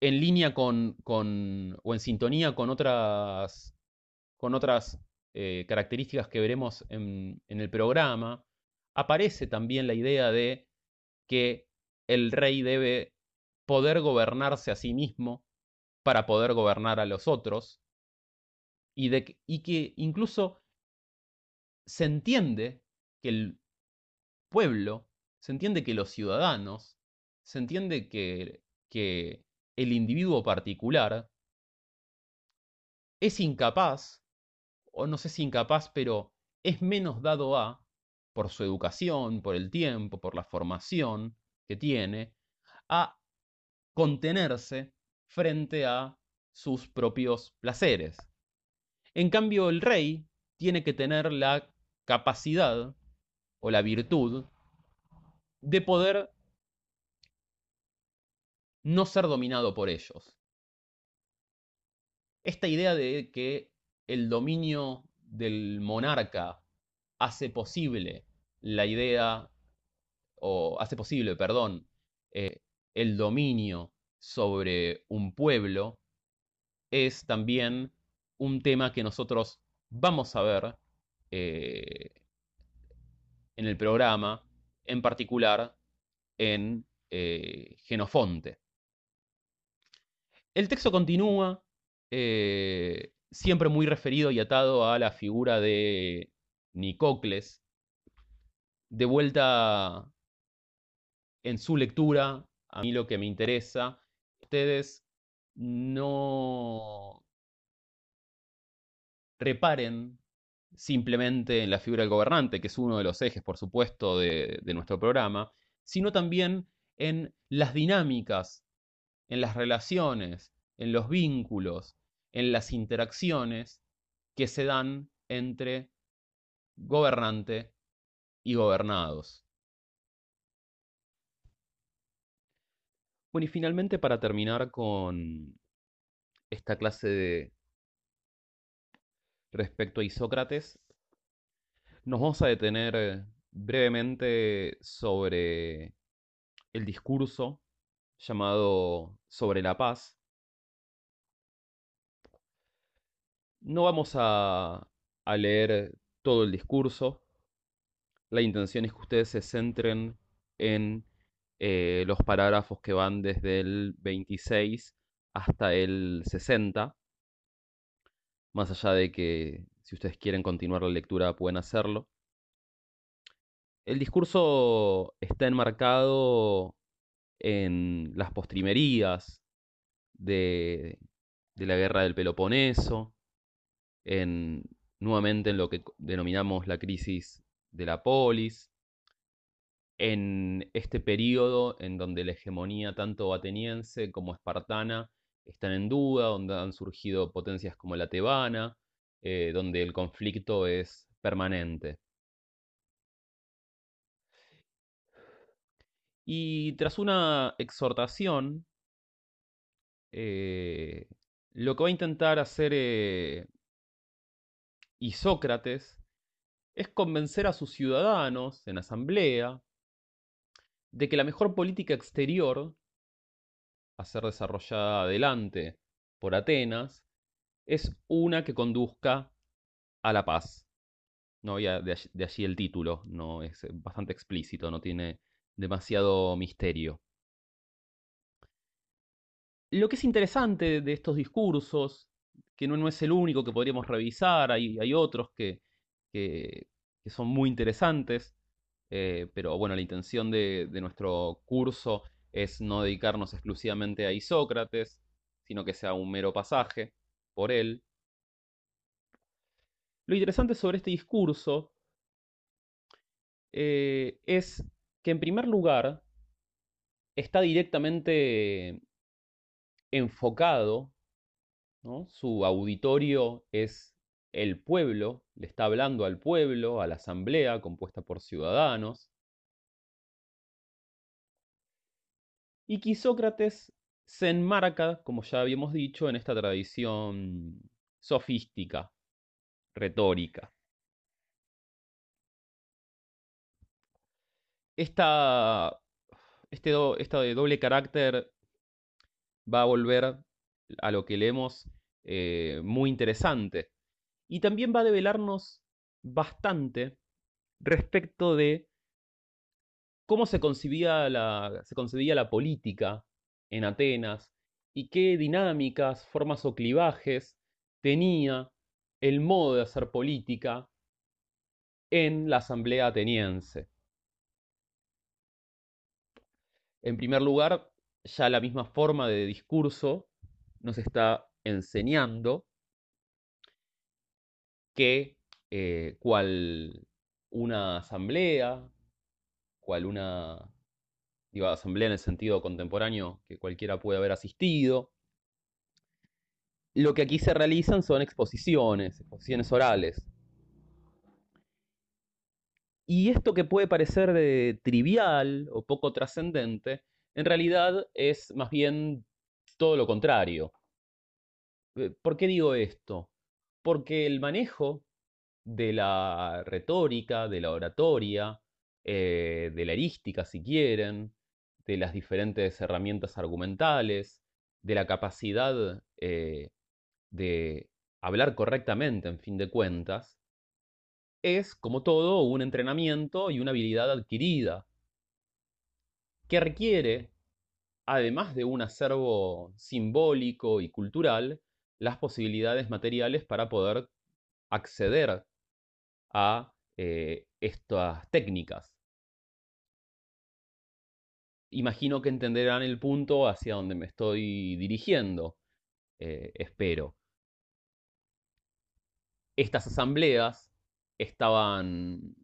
en línea con, o en sintonía con otras, con otras eh, características que veremos en, en, el programa, aparece también la idea de que el rey debe poder gobernarse a sí mismo para poder gobernar a los otros y, de, y que incluso se entiende que el pueblo, se entiende que los ciudadanos, se entiende que, que el individuo particular es incapaz, o no sé si incapaz, pero es menos dado a, por su educación, por el tiempo, por la formación que tiene, a contenerse frente a sus propios placeres. En cambio, el rey tiene que tener la capacidad o la virtud de poder no ser dominado por ellos. Esta idea de que el dominio del monarca hace posible la idea, o hace posible, perdón, eh, el dominio sobre un pueblo, es también un tema que nosotros vamos a ver eh, en el programa, en particular en eh, Genofonte. El texto continúa, eh, siempre muy referido y atado a la figura de Nicocles, de vuelta en su lectura, a mí lo que me interesa, ustedes no reparen simplemente en la figura del gobernante, que es uno de los ejes, por supuesto, de, nuestro programa, sino también en las dinámicas, en las relaciones, en los vínculos, en las interacciones que se dan entre gobernante y gobernados. Bueno, y finalmente para terminar con esta clase de respecto a Isócrates, nos vamos a detener brevemente sobre el discurso llamado Sobre la paz. No vamos a, leer todo el discurso. La intención es que ustedes se centren en eh, los parágrafos que van desde el 26 hasta el 60 más allá de que si ustedes quieren continuar la lectura pueden hacerlo. El discurso está enmarcado en las postrimerías de, la guerra del Peloponeso, en, nuevamente en lo que denominamos la crisis de la polis, en este periodo en donde la hegemonía tanto ateniense como espartana están en duda, donde han surgido potencias como la tebana, eh, donde el conflicto es permanente. Y tras una exhortación, eh, lo que va a intentar hacer eh, Isócrates es convencer a sus ciudadanos en asamblea de que la mejor política exterior a ser desarrollada adelante por Atenas es una que conduzca a la paz. No, de, allí, el título, no es bastante explícito, no tiene demasiado misterio. Lo que es interesante de estos discursos, que no, es el único que podríamos revisar, hay, otros que, son muy interesantes, eh, pero bueno, la intención de, de nuestro curso es no dedicarnos exclusivamente a Isócrates, sino que sea un mero pasaje por él. Lo interesante sobre este discurso eh, es que en primer lugar está directamente enfocado, su auditorio es el pueblo, le está hablando al pueblo, a la asamblea compuesta por ciudadanos, y que Sócrates se enmarca, como ya habíamos dicho, en esta tradición sofística, retórica. Esta, este, doble carácter va a volver a lo que leemos eh, muy interesante. Y también va a develarnos bastante respecto de cómo se concebía la, se concebía la política en Atenas y qué dinámicas, formas o clivajes tenía el modo de hacer política en la asamblea ateniense. En primer lugar, ya la misma forma de discurso nos está enseñando que eh, cual una asamblea cual una asamblea en el sentido contemporáneo que cualquiera puede haber asistido. Lo que aquí se realizan son exposiciones, exposiciones orales. Y esto que puede parecer de trivial o poco trascendente, en realidad es más bien todo lo contrario. Eh, ¿Por qué digo esto? Porque el manejo de la retórica, de la oratoria, eh, de la erística, si quieren, de las diferentes herramientas argumentales, de la capacidad eh, de hablar correctamente, en fin de cuentas, es, como todo, un entrenamiento y una habilidad adquirida, que requiere, además de un acervo simbólico y cultural, las posibilidades materiales para poder acceder a eh, estas técnicas. Imagino que entenderán el punto hacia donde me estoy dirigiendo, eh, espero. Estas asambleas estaban,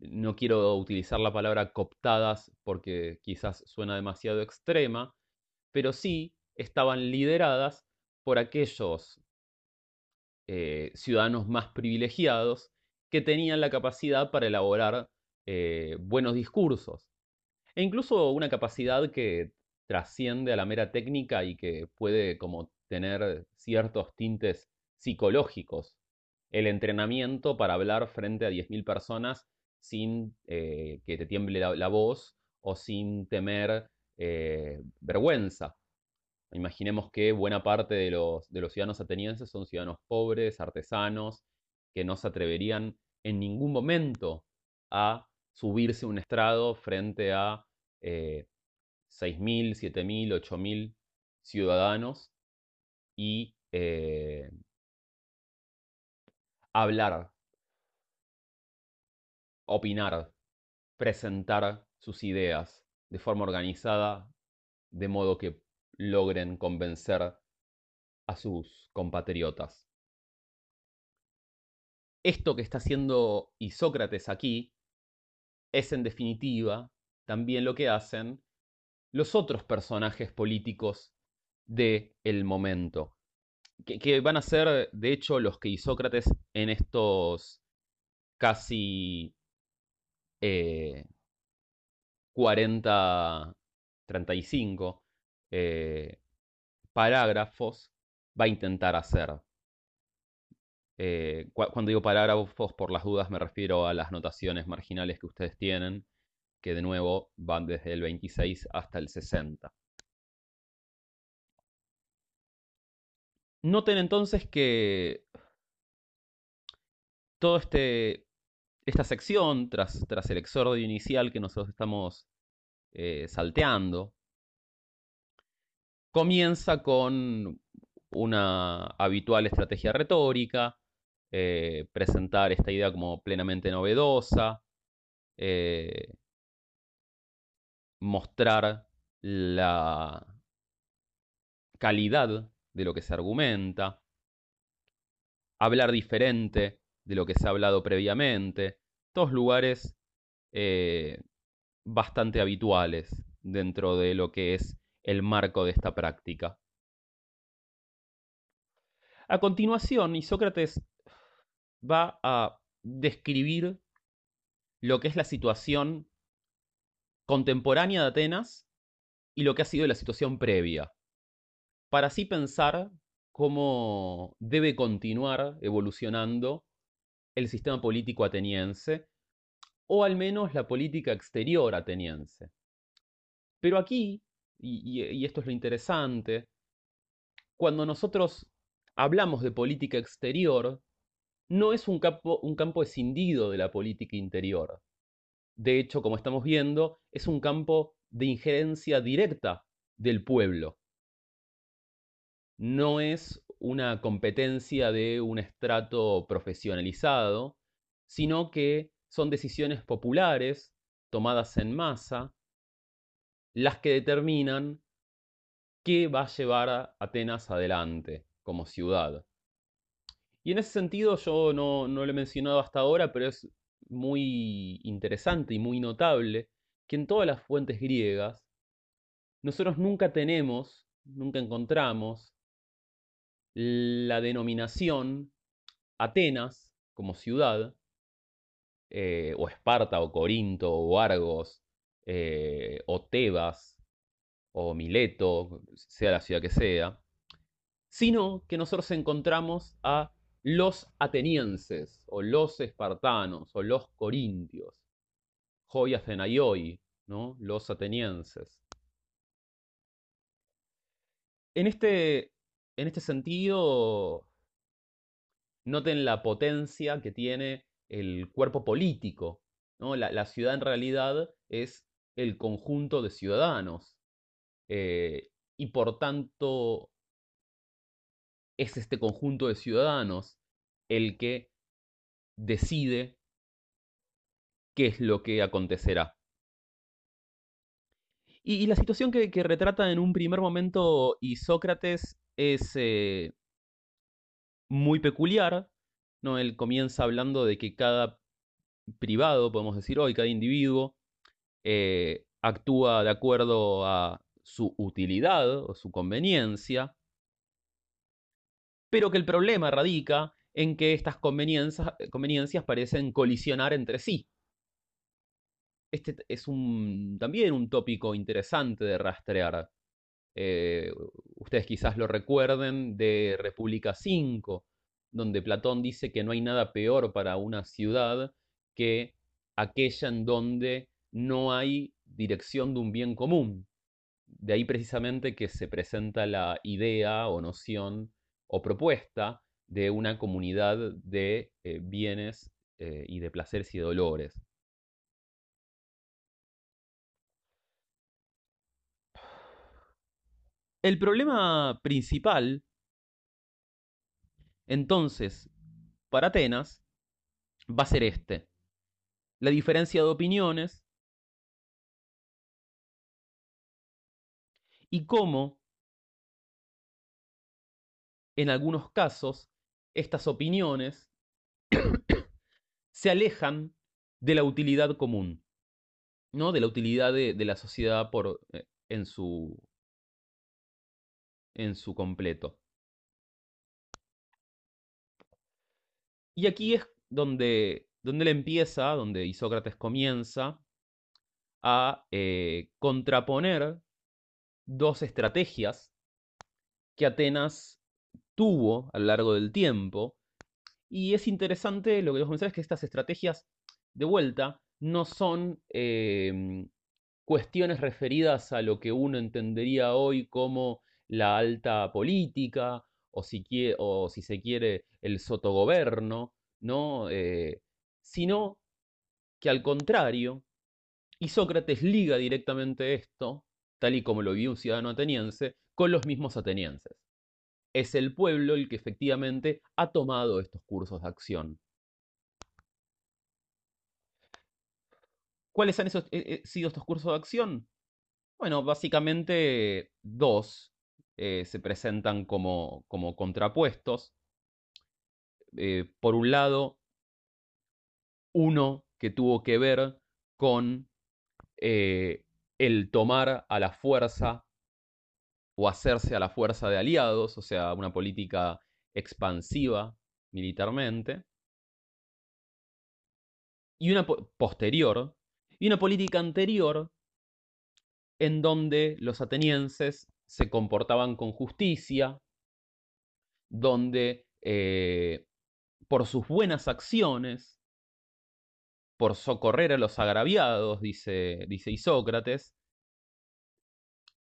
no quiero utilizar la palabra cooptadas porque quizás suena demasiado extrema, pero sí estaban lideradas por aquellos eh, ciudadanos más privilegiados que tenían la capacidad para elaborar eh, buenos discursos. E incluso una capacidad que trasciende a la mera técnica y que puede como tener ciertos tintes psicológicos. El entrenamiento para hablar frente a 10.000 personas sin eh, que te tiemble la, voz o sin temer vergüenza. Imaginemos que buena parte de los, de los ciudadanos atenienses son ciudadanos pobres, artesanos, que no se atreverían en ningún momento a subirse un estrado frente a eh, 6.000, 7.000, 8.000 ciudadanos y eh, hablar, opinar, presentar sus ideas de forma organizada, de modo que logren convencer a sus compatriotas. Esto que está haciendo Isócrates aquí es en definitiva también lo que hacen los otros personajes políticos del el momento, que, van a ser de hecho los que Isócrates en estos casi 40, eh, 35 eh, parágrafos va a intentar hacer. Eh, cuando digo parágrafos, por las dudas me refiero a las notaciones marginales que ustedes tienen, que de nuevo van desde el 26 hasta el 60. Noten entonces que toda este, esta sección, tras, tras, el exordio inicial que nosotros estamos eh, salteando, Comienza con una habitual estrategia retórica, eh, presentar esta idea como plenamente novedosa, eh, mostrar la calidad de lo que se argumenta, hablar diferente de lo que se ha hablado previamente, todos lugares eh, bastante habituales dentro de lo que es el marco de esta práctica. A continuación, Isócrates va a describir lo que es la situación contemporánea de Atenas y lo que ha sido la situación previa, para así pensar cómo debe continuar evolucionando el sistema político ateniense, o al menos la política exterior ateniense. Pero aquí y, esto es lo interesante, cuando nosotros hablamos de política exterior, no es un campo, un campo escindido de la política interior. De hecho, como estamos viendo, es un campo de injerencia directa del pueblo. No es una competencia de un estrato profesionalizado, sino que son decisiones populares tomadas en masa las que determinan qué va a llevar a Atenas adelante como ciudad. Y en ese sentido yo no, no lo he mencionado hasta ahora, pero es muy interesante y muy notable que en todas las fuentes griegas nosotros nunca tenemos, nunca encontramos la denominación Atenas como ciudad, eh, o Esparta, o Corinto, o Argos, eh, o Tebas, o Mileto, sea la ciudad que sea, sino que nosotros encontramos a los atenienses, o los espartanos, o los corintios, Joya Zenaioi, ¿no? los atenienses. En este, en este sentido, noten la potencia que tiene el cuerpo político. ¿no? La, ciudad en realidad es el conjunto de ciudadanos. Eh, y por tanto, es este conjunto de ciudadanos el que decide qué es lo que acontecerá. Y, la situación que, retrata en un primer momento Isócrates es eh, muy peculiar. ¿no? Él comienza hablando de que cada privado, podemos decir hoy, cada individuo, eh, actúa de acuerdo a su utilidad o su conveniencia, pero que el problema radica en que estas conveniencias, conveniencias parecen colisionar entre sí. Este es un, también un tópico interesante de rastrear. Eh, ustedes quizás lo recuerden de República 5, donde Platón dice que no hay nada peor para una ciudad que aquella en donde no hay dirección de un bien común. De ahí precisamente que se presenta la idea o noción o propuesta de una comunidad de eh, bienes eh, y de placeres y dolores. El problema principal, entonces, para Atenas, va a ser este. La diferencia de opiniones y cómo, en algunos casos, estas opiniones se alejan de la utilidad común, ¿no? de la utilidad de, la sociedad por, eh, en, su, en su completo. Y aquí es donde, donde él empieza, donde Isócrates comienza a eh, contraponer dos estrategias que Atenas tuvo a lo largo del tiempo. Y es interesante lo que vamos a es que estas estrategias, de vuelta, no son em, cuestiones referidas a lo que uno entendería hoy como la alta política, o si, se quiere el sotogoberno, ¿no? Eh, sino que al contrario, y Sócrates liga directamente esto, tal y como lo vio un ciudadano ateniense, con los mismos atenienses. Es el pueblo el que efectivamente ha tomado estos cursos de acción. ¿Cuáles han eh, eh, sido estos cursos de acción? Bueno, básicamente dos. Eh, se presentan como, como contrapuestos. Eh, por un lado, uno que tuvo que ver con eh, el tomar a la fuerza o hacerse a la fuerza de aliados, o sea, una política expansiva militarmente, y una posterior, y una política anterior en donde los atenienses se comportaban con justicia, donde eh, por sus buenas acciones, por socorrer a los agraviados, dice, dice Isócrates,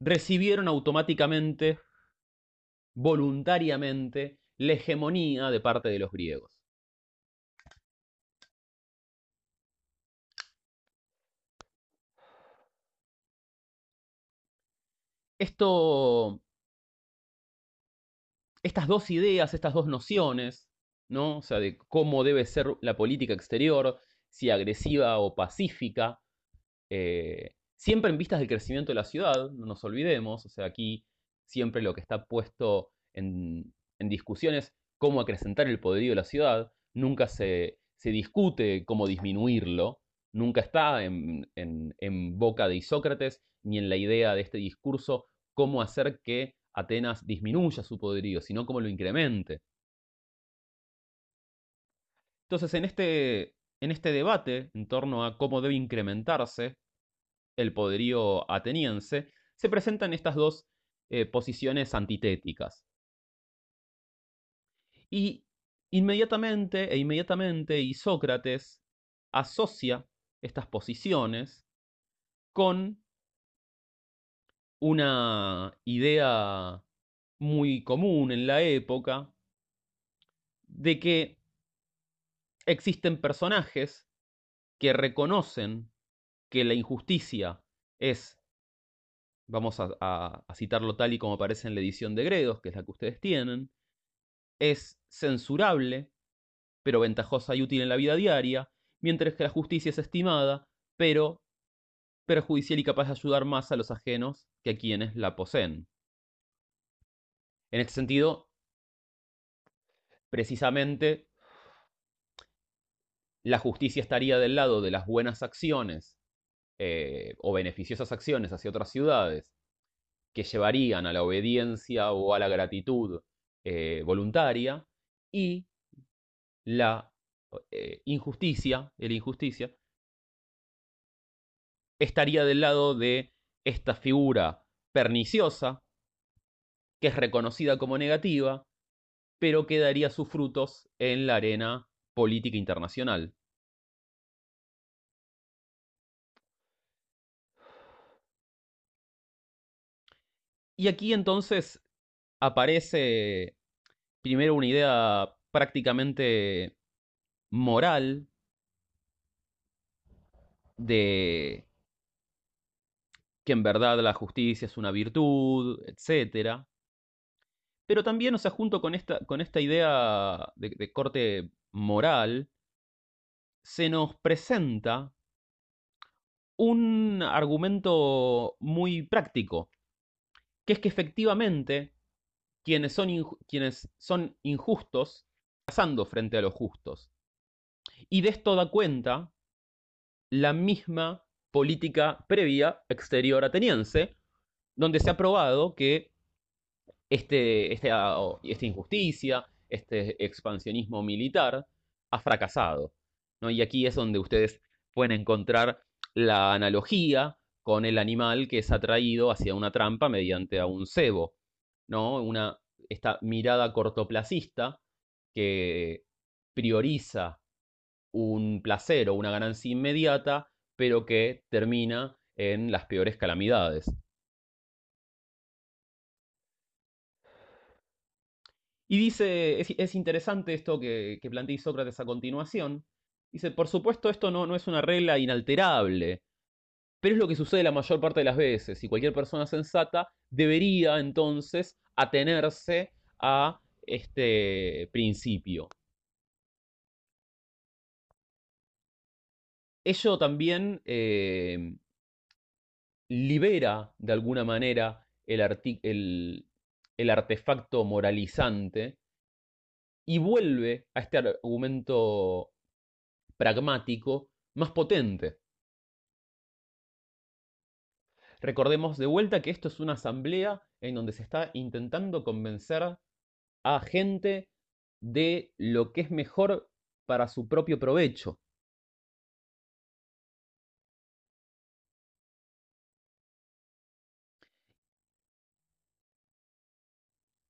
recibieron automáticamente, voluntariamente, la hegemonía de parte de los griegos. Esto, estas dos ideas, estas dos nociones, ¿no? O sea, de cómo debe ser la política exterior, si agresiva o pacífica, eh, siempre en vistas del crecimiento de la ciudad, no nos olvidemos, o sea, aquí siempre lo que está puesto en, discusión es cómo acrecentar el poderío de la ciudad, nunca se, discute cómo disminuirlo, nunca está en, en boca de Isócrates ni en la idea de este discurso cómo hacer que Atenas disminuya su poderío, sino cómo lo incremente. Entonces, en este, en este debate en torno a cómo debe incrementarse el poderío ateniense, se presentan estas dos eh, posiciones antitéticas. Y inmediatamente e inmediatamente Isócrates asocia estas posiciones con una idea muy común en la época de que existen personajes que reconocen que la injusticia es, vamos a, citarlo tal y como aparece en la edición de Gredos, que es la que ustedes tienen, es censurable, pero ventajosa y útil en la vida diaria, mientras que la justicia es estimada, pero perjudicial y capaz de ayudar más a los ajenos que a quienes la poseen. En este sentido, precisamente, la justicia estaría del lado de las buenas acciones eh, o beneficiosas acciones hacia otras ciudades que llevarían a la obediencia o a la gratitud eh, voluntaria y la eh, injusticia, la injusticia, estaría del lado de esta figura perniciosa, que es reconocida como negativa, pero que daría sus frutos en la arena política internacional. Y aquí entonces aparece primero una idea prácticamente moral de que en verdad la justicia es una virtud, etc. Pero también, o sea, junto con esta, con esta idea de, de corte moral, se nos presenta un argumento muy práctico, que es que efectivamente quienes son, quienes son injustos, pasando frente a los justos. Y de esto da cuenta la misma política previa exterior ateniense, donde se ha probado que este, este, ah, esta injusticia, este expansionismo militar, ha fracasado. ¿no? Y aquí es donde ustedes pueden encontrar la analogía con el animal que es atraído hacia una trampa mediante a un cebo. ¿no? Una, esta mirada cortoplacista que prioriza un placer o una ganancia inmediata, pero que termina en las peores calamidades. Y dice, es, interesante esto que, plantea Sócrates a continuación. Dice, por supuesto esto no, no es una regla inalterable, pero es lo que sucede la mayor parte de las veces, y cualquier persona sensata debería entonces atenerse a este principio. Ello también eh, libera de alguna manera el, el artefacto moralizante y vuelve a este argumento pragmático más potente. Recordemos de vuelta que esto es una asamblea en donde se está intentando convencer a gente de lo que es mejor para su propio provecho.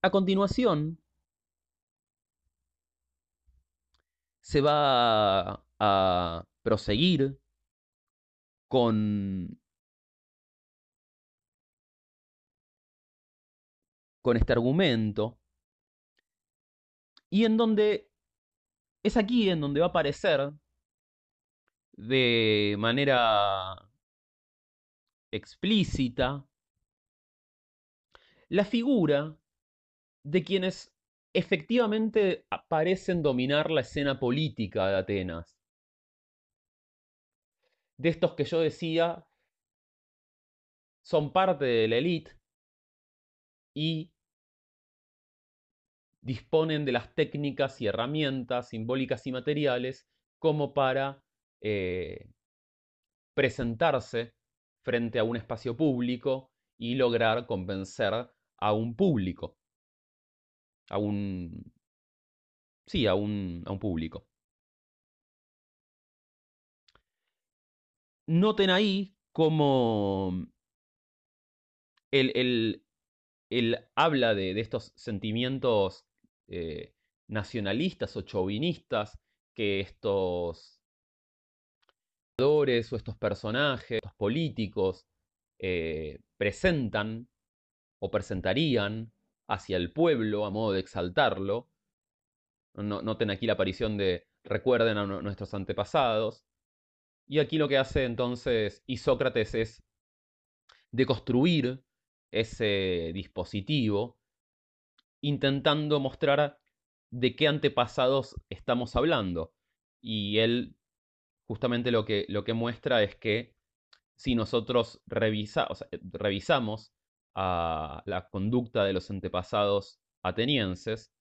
A continuación, se va a proseguir con, con este argumento y en donde es aquí en donde va a aparecer de manera explícita la figura de quienes efectivamente parecen dominar la escena política de Atenas. De estos que yo decía, son parte de la élite y disponen de las técnicas y herramientas simbólicas y materiales como para eh, presentarse frente a un espacio público y lograr convencer a un público a un... Sí, a un, a un público. Noten ahí cómo él, habla de, estos sentimientos eh, nacionalistas o chauvinistas que estos o estos personajes, estos políticos, eh, presentan o presentarían hacia el pueblo a modo de exaltarlo. noten aquí la aparición de recuerden a nuestros antepasados. Y aquí lo que hace entonces Isócrates es deconstruir ese dispositivo, intentando mostrar de qué antepasados estamos hablando. Y él justamente lo que, lo que muestra es que si nosotros revisamos a la conducta de los antepasados atenienses,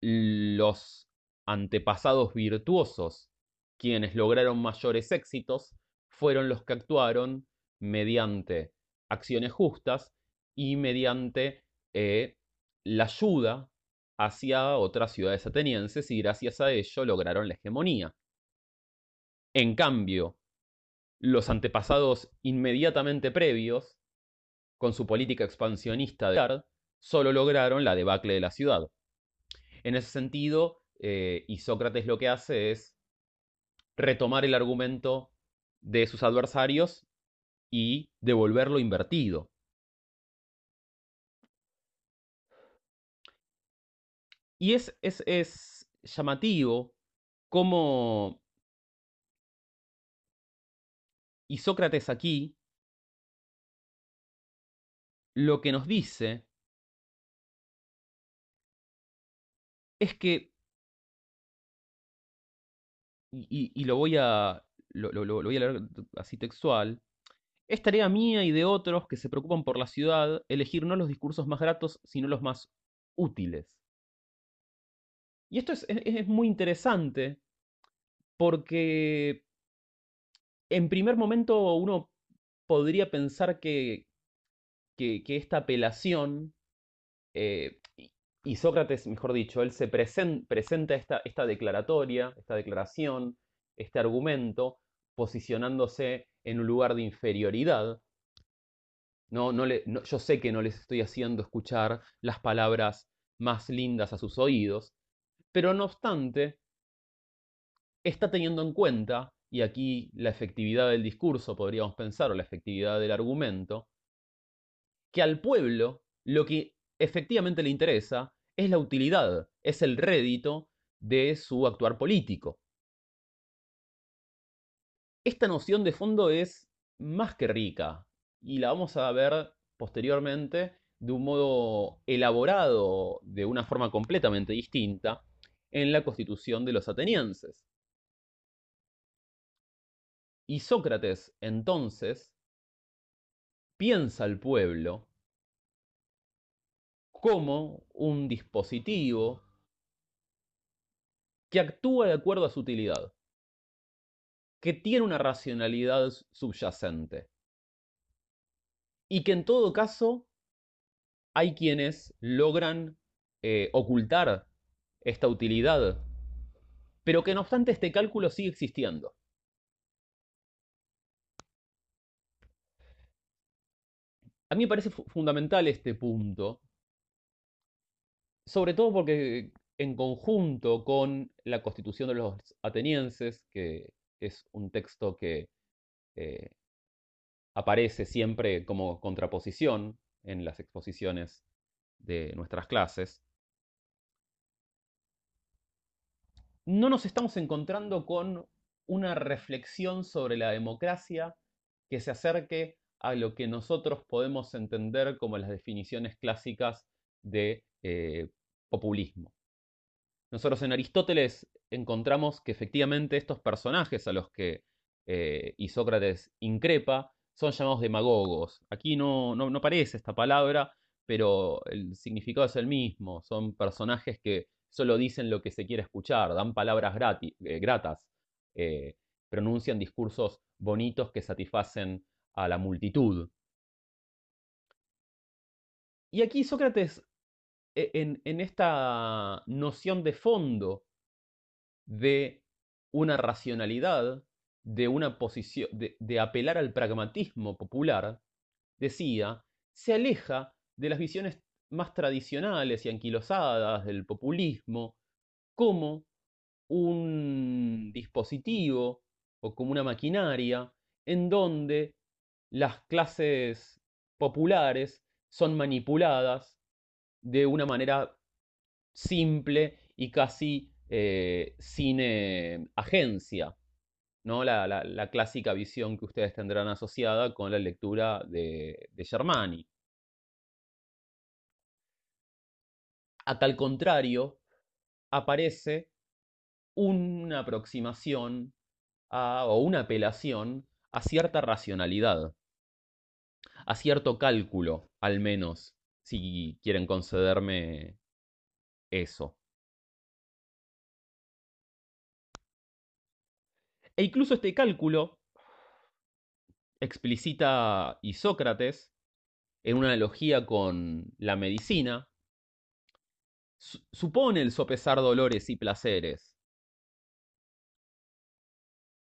los antepasados virtuosos, quienes lograron mayores éxitos, fueron los que actuaron mediante acciones justas y mediante eh, la ayuda hacia otras ciudades atenienses y gracias a ello lograron la hegemonía. En cambio, los antepasados inmediatamente previos, con su política expansionista de art, solo lograron la debacle de la ciudad. En ese sentido, eh, Isócrates lo que hace es retomar el argumento de sus adversarios y devolverlo invertido. Y es, es, es llamativo cómo Y Sócrates aquí lo que nos dice es que, y, lo, voy a, lo, voy a leer así textual, es tarea mía y de otros que se preocupan por la ciudad elegir no los discursos más gratos, sino los más útiles. Y esto es muy interesante porque en primer momento uno podría pensar que, que, esta apelación, eh, y Sócrates, mejor dicho, él se presenta esta, esta declaratoria, esta declaración, este argumento, posicionándose en un lugar de inferioridad. No, no le, yo sé que no les estoy haciendo escuchar las palabras más lindas a sus oídos, pero no obstante, está teniendo en cuenta y aquí la efectividad del discurso, podríamos pensar, o la efectividad del argumento, que al pueblo lo que efectivamente le interesa es la utilidad, es el rédito de su actuar político. Esta noción de fondo es más que rica y la vamos a ver posteriormente de un modo elaborado, de una forma completamente distinta, en la constitución de los atenienses. Y Sócrates entonces piensa al pueblo como un dispositivo que actúa de acuerdo a su utilidad, que tiene una racionalidad subyacente y que en todo caso hay quienes logran eh, ocultar esta utilidad, pero que no obstante este cálculo sigue existiendo. A mí me parece fundamental este punto, sobre todo porque en conjunto con la constitución de los atenienses, que es un texto que eh, aparece siempre como contraposición en las exposiciones de nuestras clases, no nos estamos encontrando con una reflexión sobre la democracia que se acerque a lo que nosotros podemos entender como las definiciones clásicas de eh, populismo. Nosotros en Aristóteles encontramos que efectivamente estos personajes a los que eh, Isócrates increpa son llamados demagogos. Aquí no, no, aparece esta palabra, pero el significado es el mismo. Son personajes que solo dicen lo que se quiere escuchar, dan palabras eh, gratas, pronuncian discursos bonitos que satisfacen a la multitud. Y aquí Sócrates, e, en, esta noción de fondo de una racionalidad, de una posición, de, apelar al pragmatismo popular, decía se aleja de las visiones más tradicionales y anquilosadas del populismo como un dispositivo o como una maquinaria en donde las clases populares son manipuladas de una manera simple y casi eh, sin eh, agencia. ¿no? La, clásica visión que ustedes tendrán asociada con la lectura de, de Germani. A tal contrario, aparece una aproximación o una apelación a cierta racionalidad, a cierto cálculo, al menos, si quieren concederme eso. E incluso este cálculo explicita Isócrates en una analogía con la medicina, supone el sopesar dolores y placeres.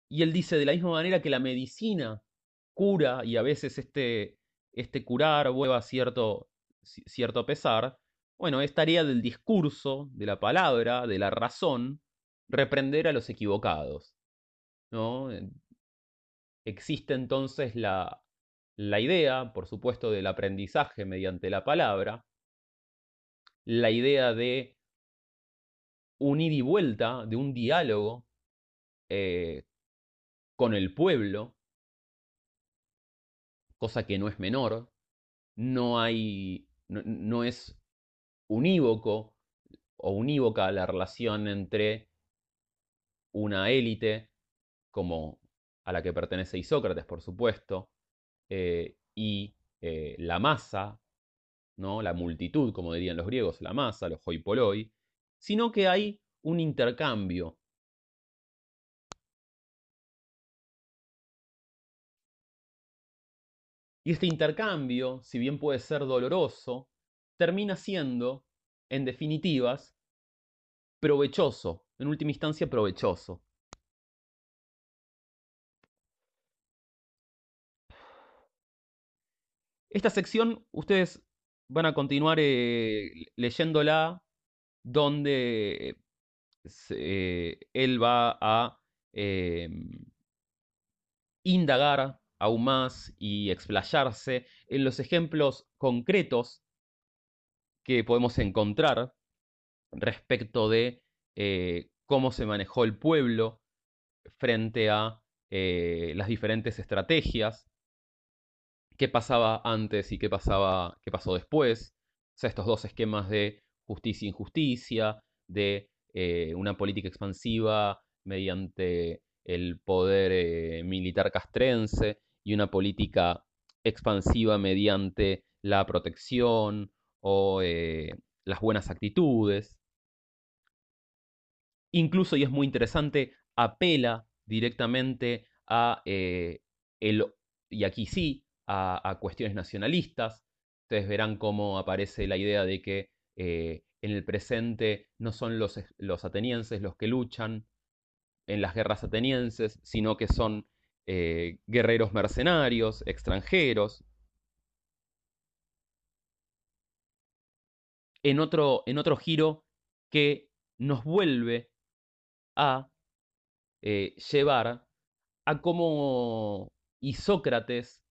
Y él dice de la misma manera que la medicina cura y a veces este, este curar vuelva cierto, cierto pesar, bueno, es tarea del discurso, de la palabra, de la razón, reprender a los equivocados. ¿no? Existe entonces la, la idea, por supuesto, del aprendizaje mediante la palabra, la idea de un ida y vuelta, de un diálogo eh, con el pueblo, cosa que no es menor, no hay, no es unívoco o unívoca la relación entre una élite como a la que pertenece Isócrates, por supuesto, eh, y eh, la masa, ¿no? la multitud, como dirían los griegos, la masa, los hoi polloi, sino que hay un intercambio. Y este intercambio, si bien puede ser doloroso, termina siendo, en definitivas, provechoso, en última instancia provechoso. Esta sección ustedes van a continuar eh, leyéndola donde eh, él va a em, indagar aún más y explayarse en los ejemplos concretos que podemos encontrar respecto de eh, cómo se manejó el pueblo frente a las diferentes estrategias qué pasaba antes y qué pasaba, qué pasó después. Estos dos esquemas de justicia e injusticia, de eh, una política expansiva mediante el poder eh, militar castrense y una política expansiva mediante la protección o eh, las buenas actitudes. Incluso, y es muy interesante, apela directamente a el, y aquí sí, a, cuestiones nacionalistas. Ustedes verán cómo aparece la idea de que eh, en el presente no son los, los, atenienses los que luchan en las guerras atenienses, sino que son eh, guerreros mercenarios, extranjeros. En otro, en otro giro que nos vuelve a eh, llevar a cómo Isócrates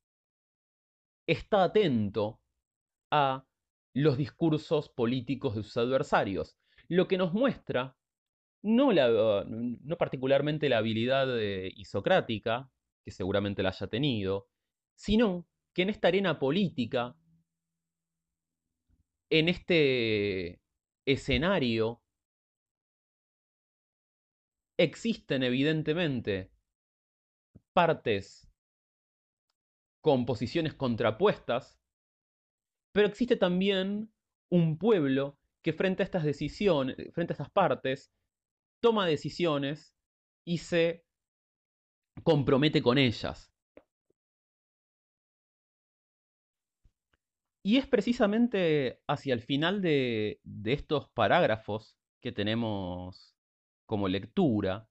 está atento a los discursos políticos de sus adversarios, lo que nos muestra no, la, no particularmente la habilidad isocrática, que seguramente la haya tenido, sino que en esta arena política, en este escenario, existen evidentemente partes con posiciones contrapuestas, pero existe también un pueblo que frente a estas decisiones, frente a estas partes, toma decisiones y se compromete con ellas. Y es precisamente hacia el final de, de estos parágrafos que tenemos como lectura,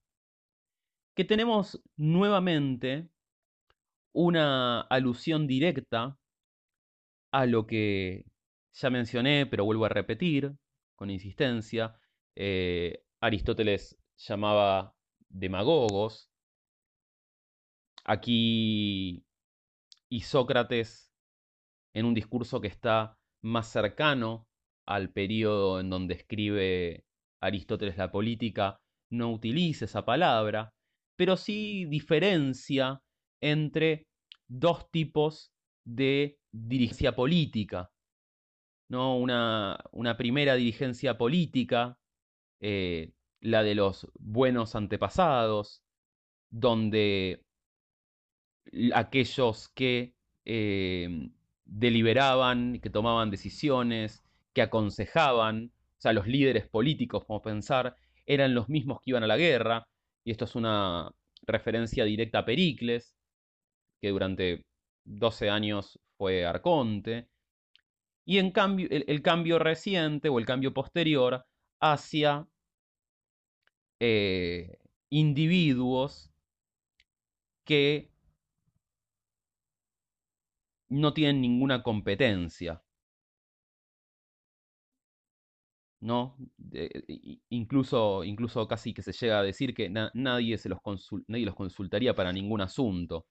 que tenemos nuevamente una alusión directa a lo que ya mencioné, pero vuelvo a repetir con insistencia. Eh, Aristóteles llamaba demagogos. Aquí y Sócrates, en un discurso que está más cercano al periodo en donde escribe Aristóteles la política, no utiliza esa palabra, pero sí diferencia entre dos tipos de dirigencia política. ¿no? Una, primera dirigencia política, eh, la de los buenos antepasados, donde aquellos que eh, deliberaban, que tomaban decisiones, que aconsejaban, o sea, los líderes políticos, como pensar, eran los mismos que iban a la guerra, y esto es una referencia directa a Pericles, que durante 12 años fue arconte, y en cambio, el, cambio reciente o el cambio posterior hacia eh, individuos que no tienen ninguna competencia. ¿No? incluso, incluso casi que se llega a decir que nadie, se los nadie los consultaría para ningún asunto.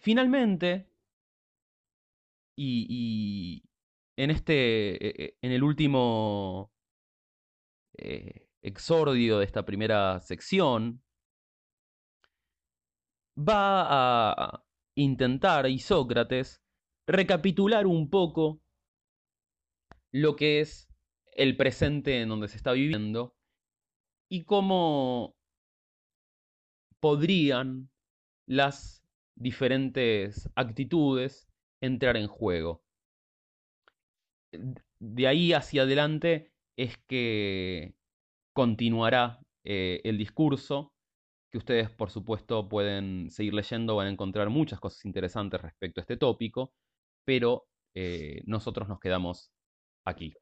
Finalmente, y, en este, e, e, en el último eh, exordio de esta primera sección, va a intentar Isócrates recapitular un poco lo que es el presente en donde se está viviendo y cómo podrían las diferentes actitudes entrar en juego. De ahí hacia adelante es que continuará eh, el discurso que ustedes por supuesto pueden seguir leyendo, van a encontrar muchas cosas interesantes respecto a este tópico, pero eh, nosotros nos quedamos aquí.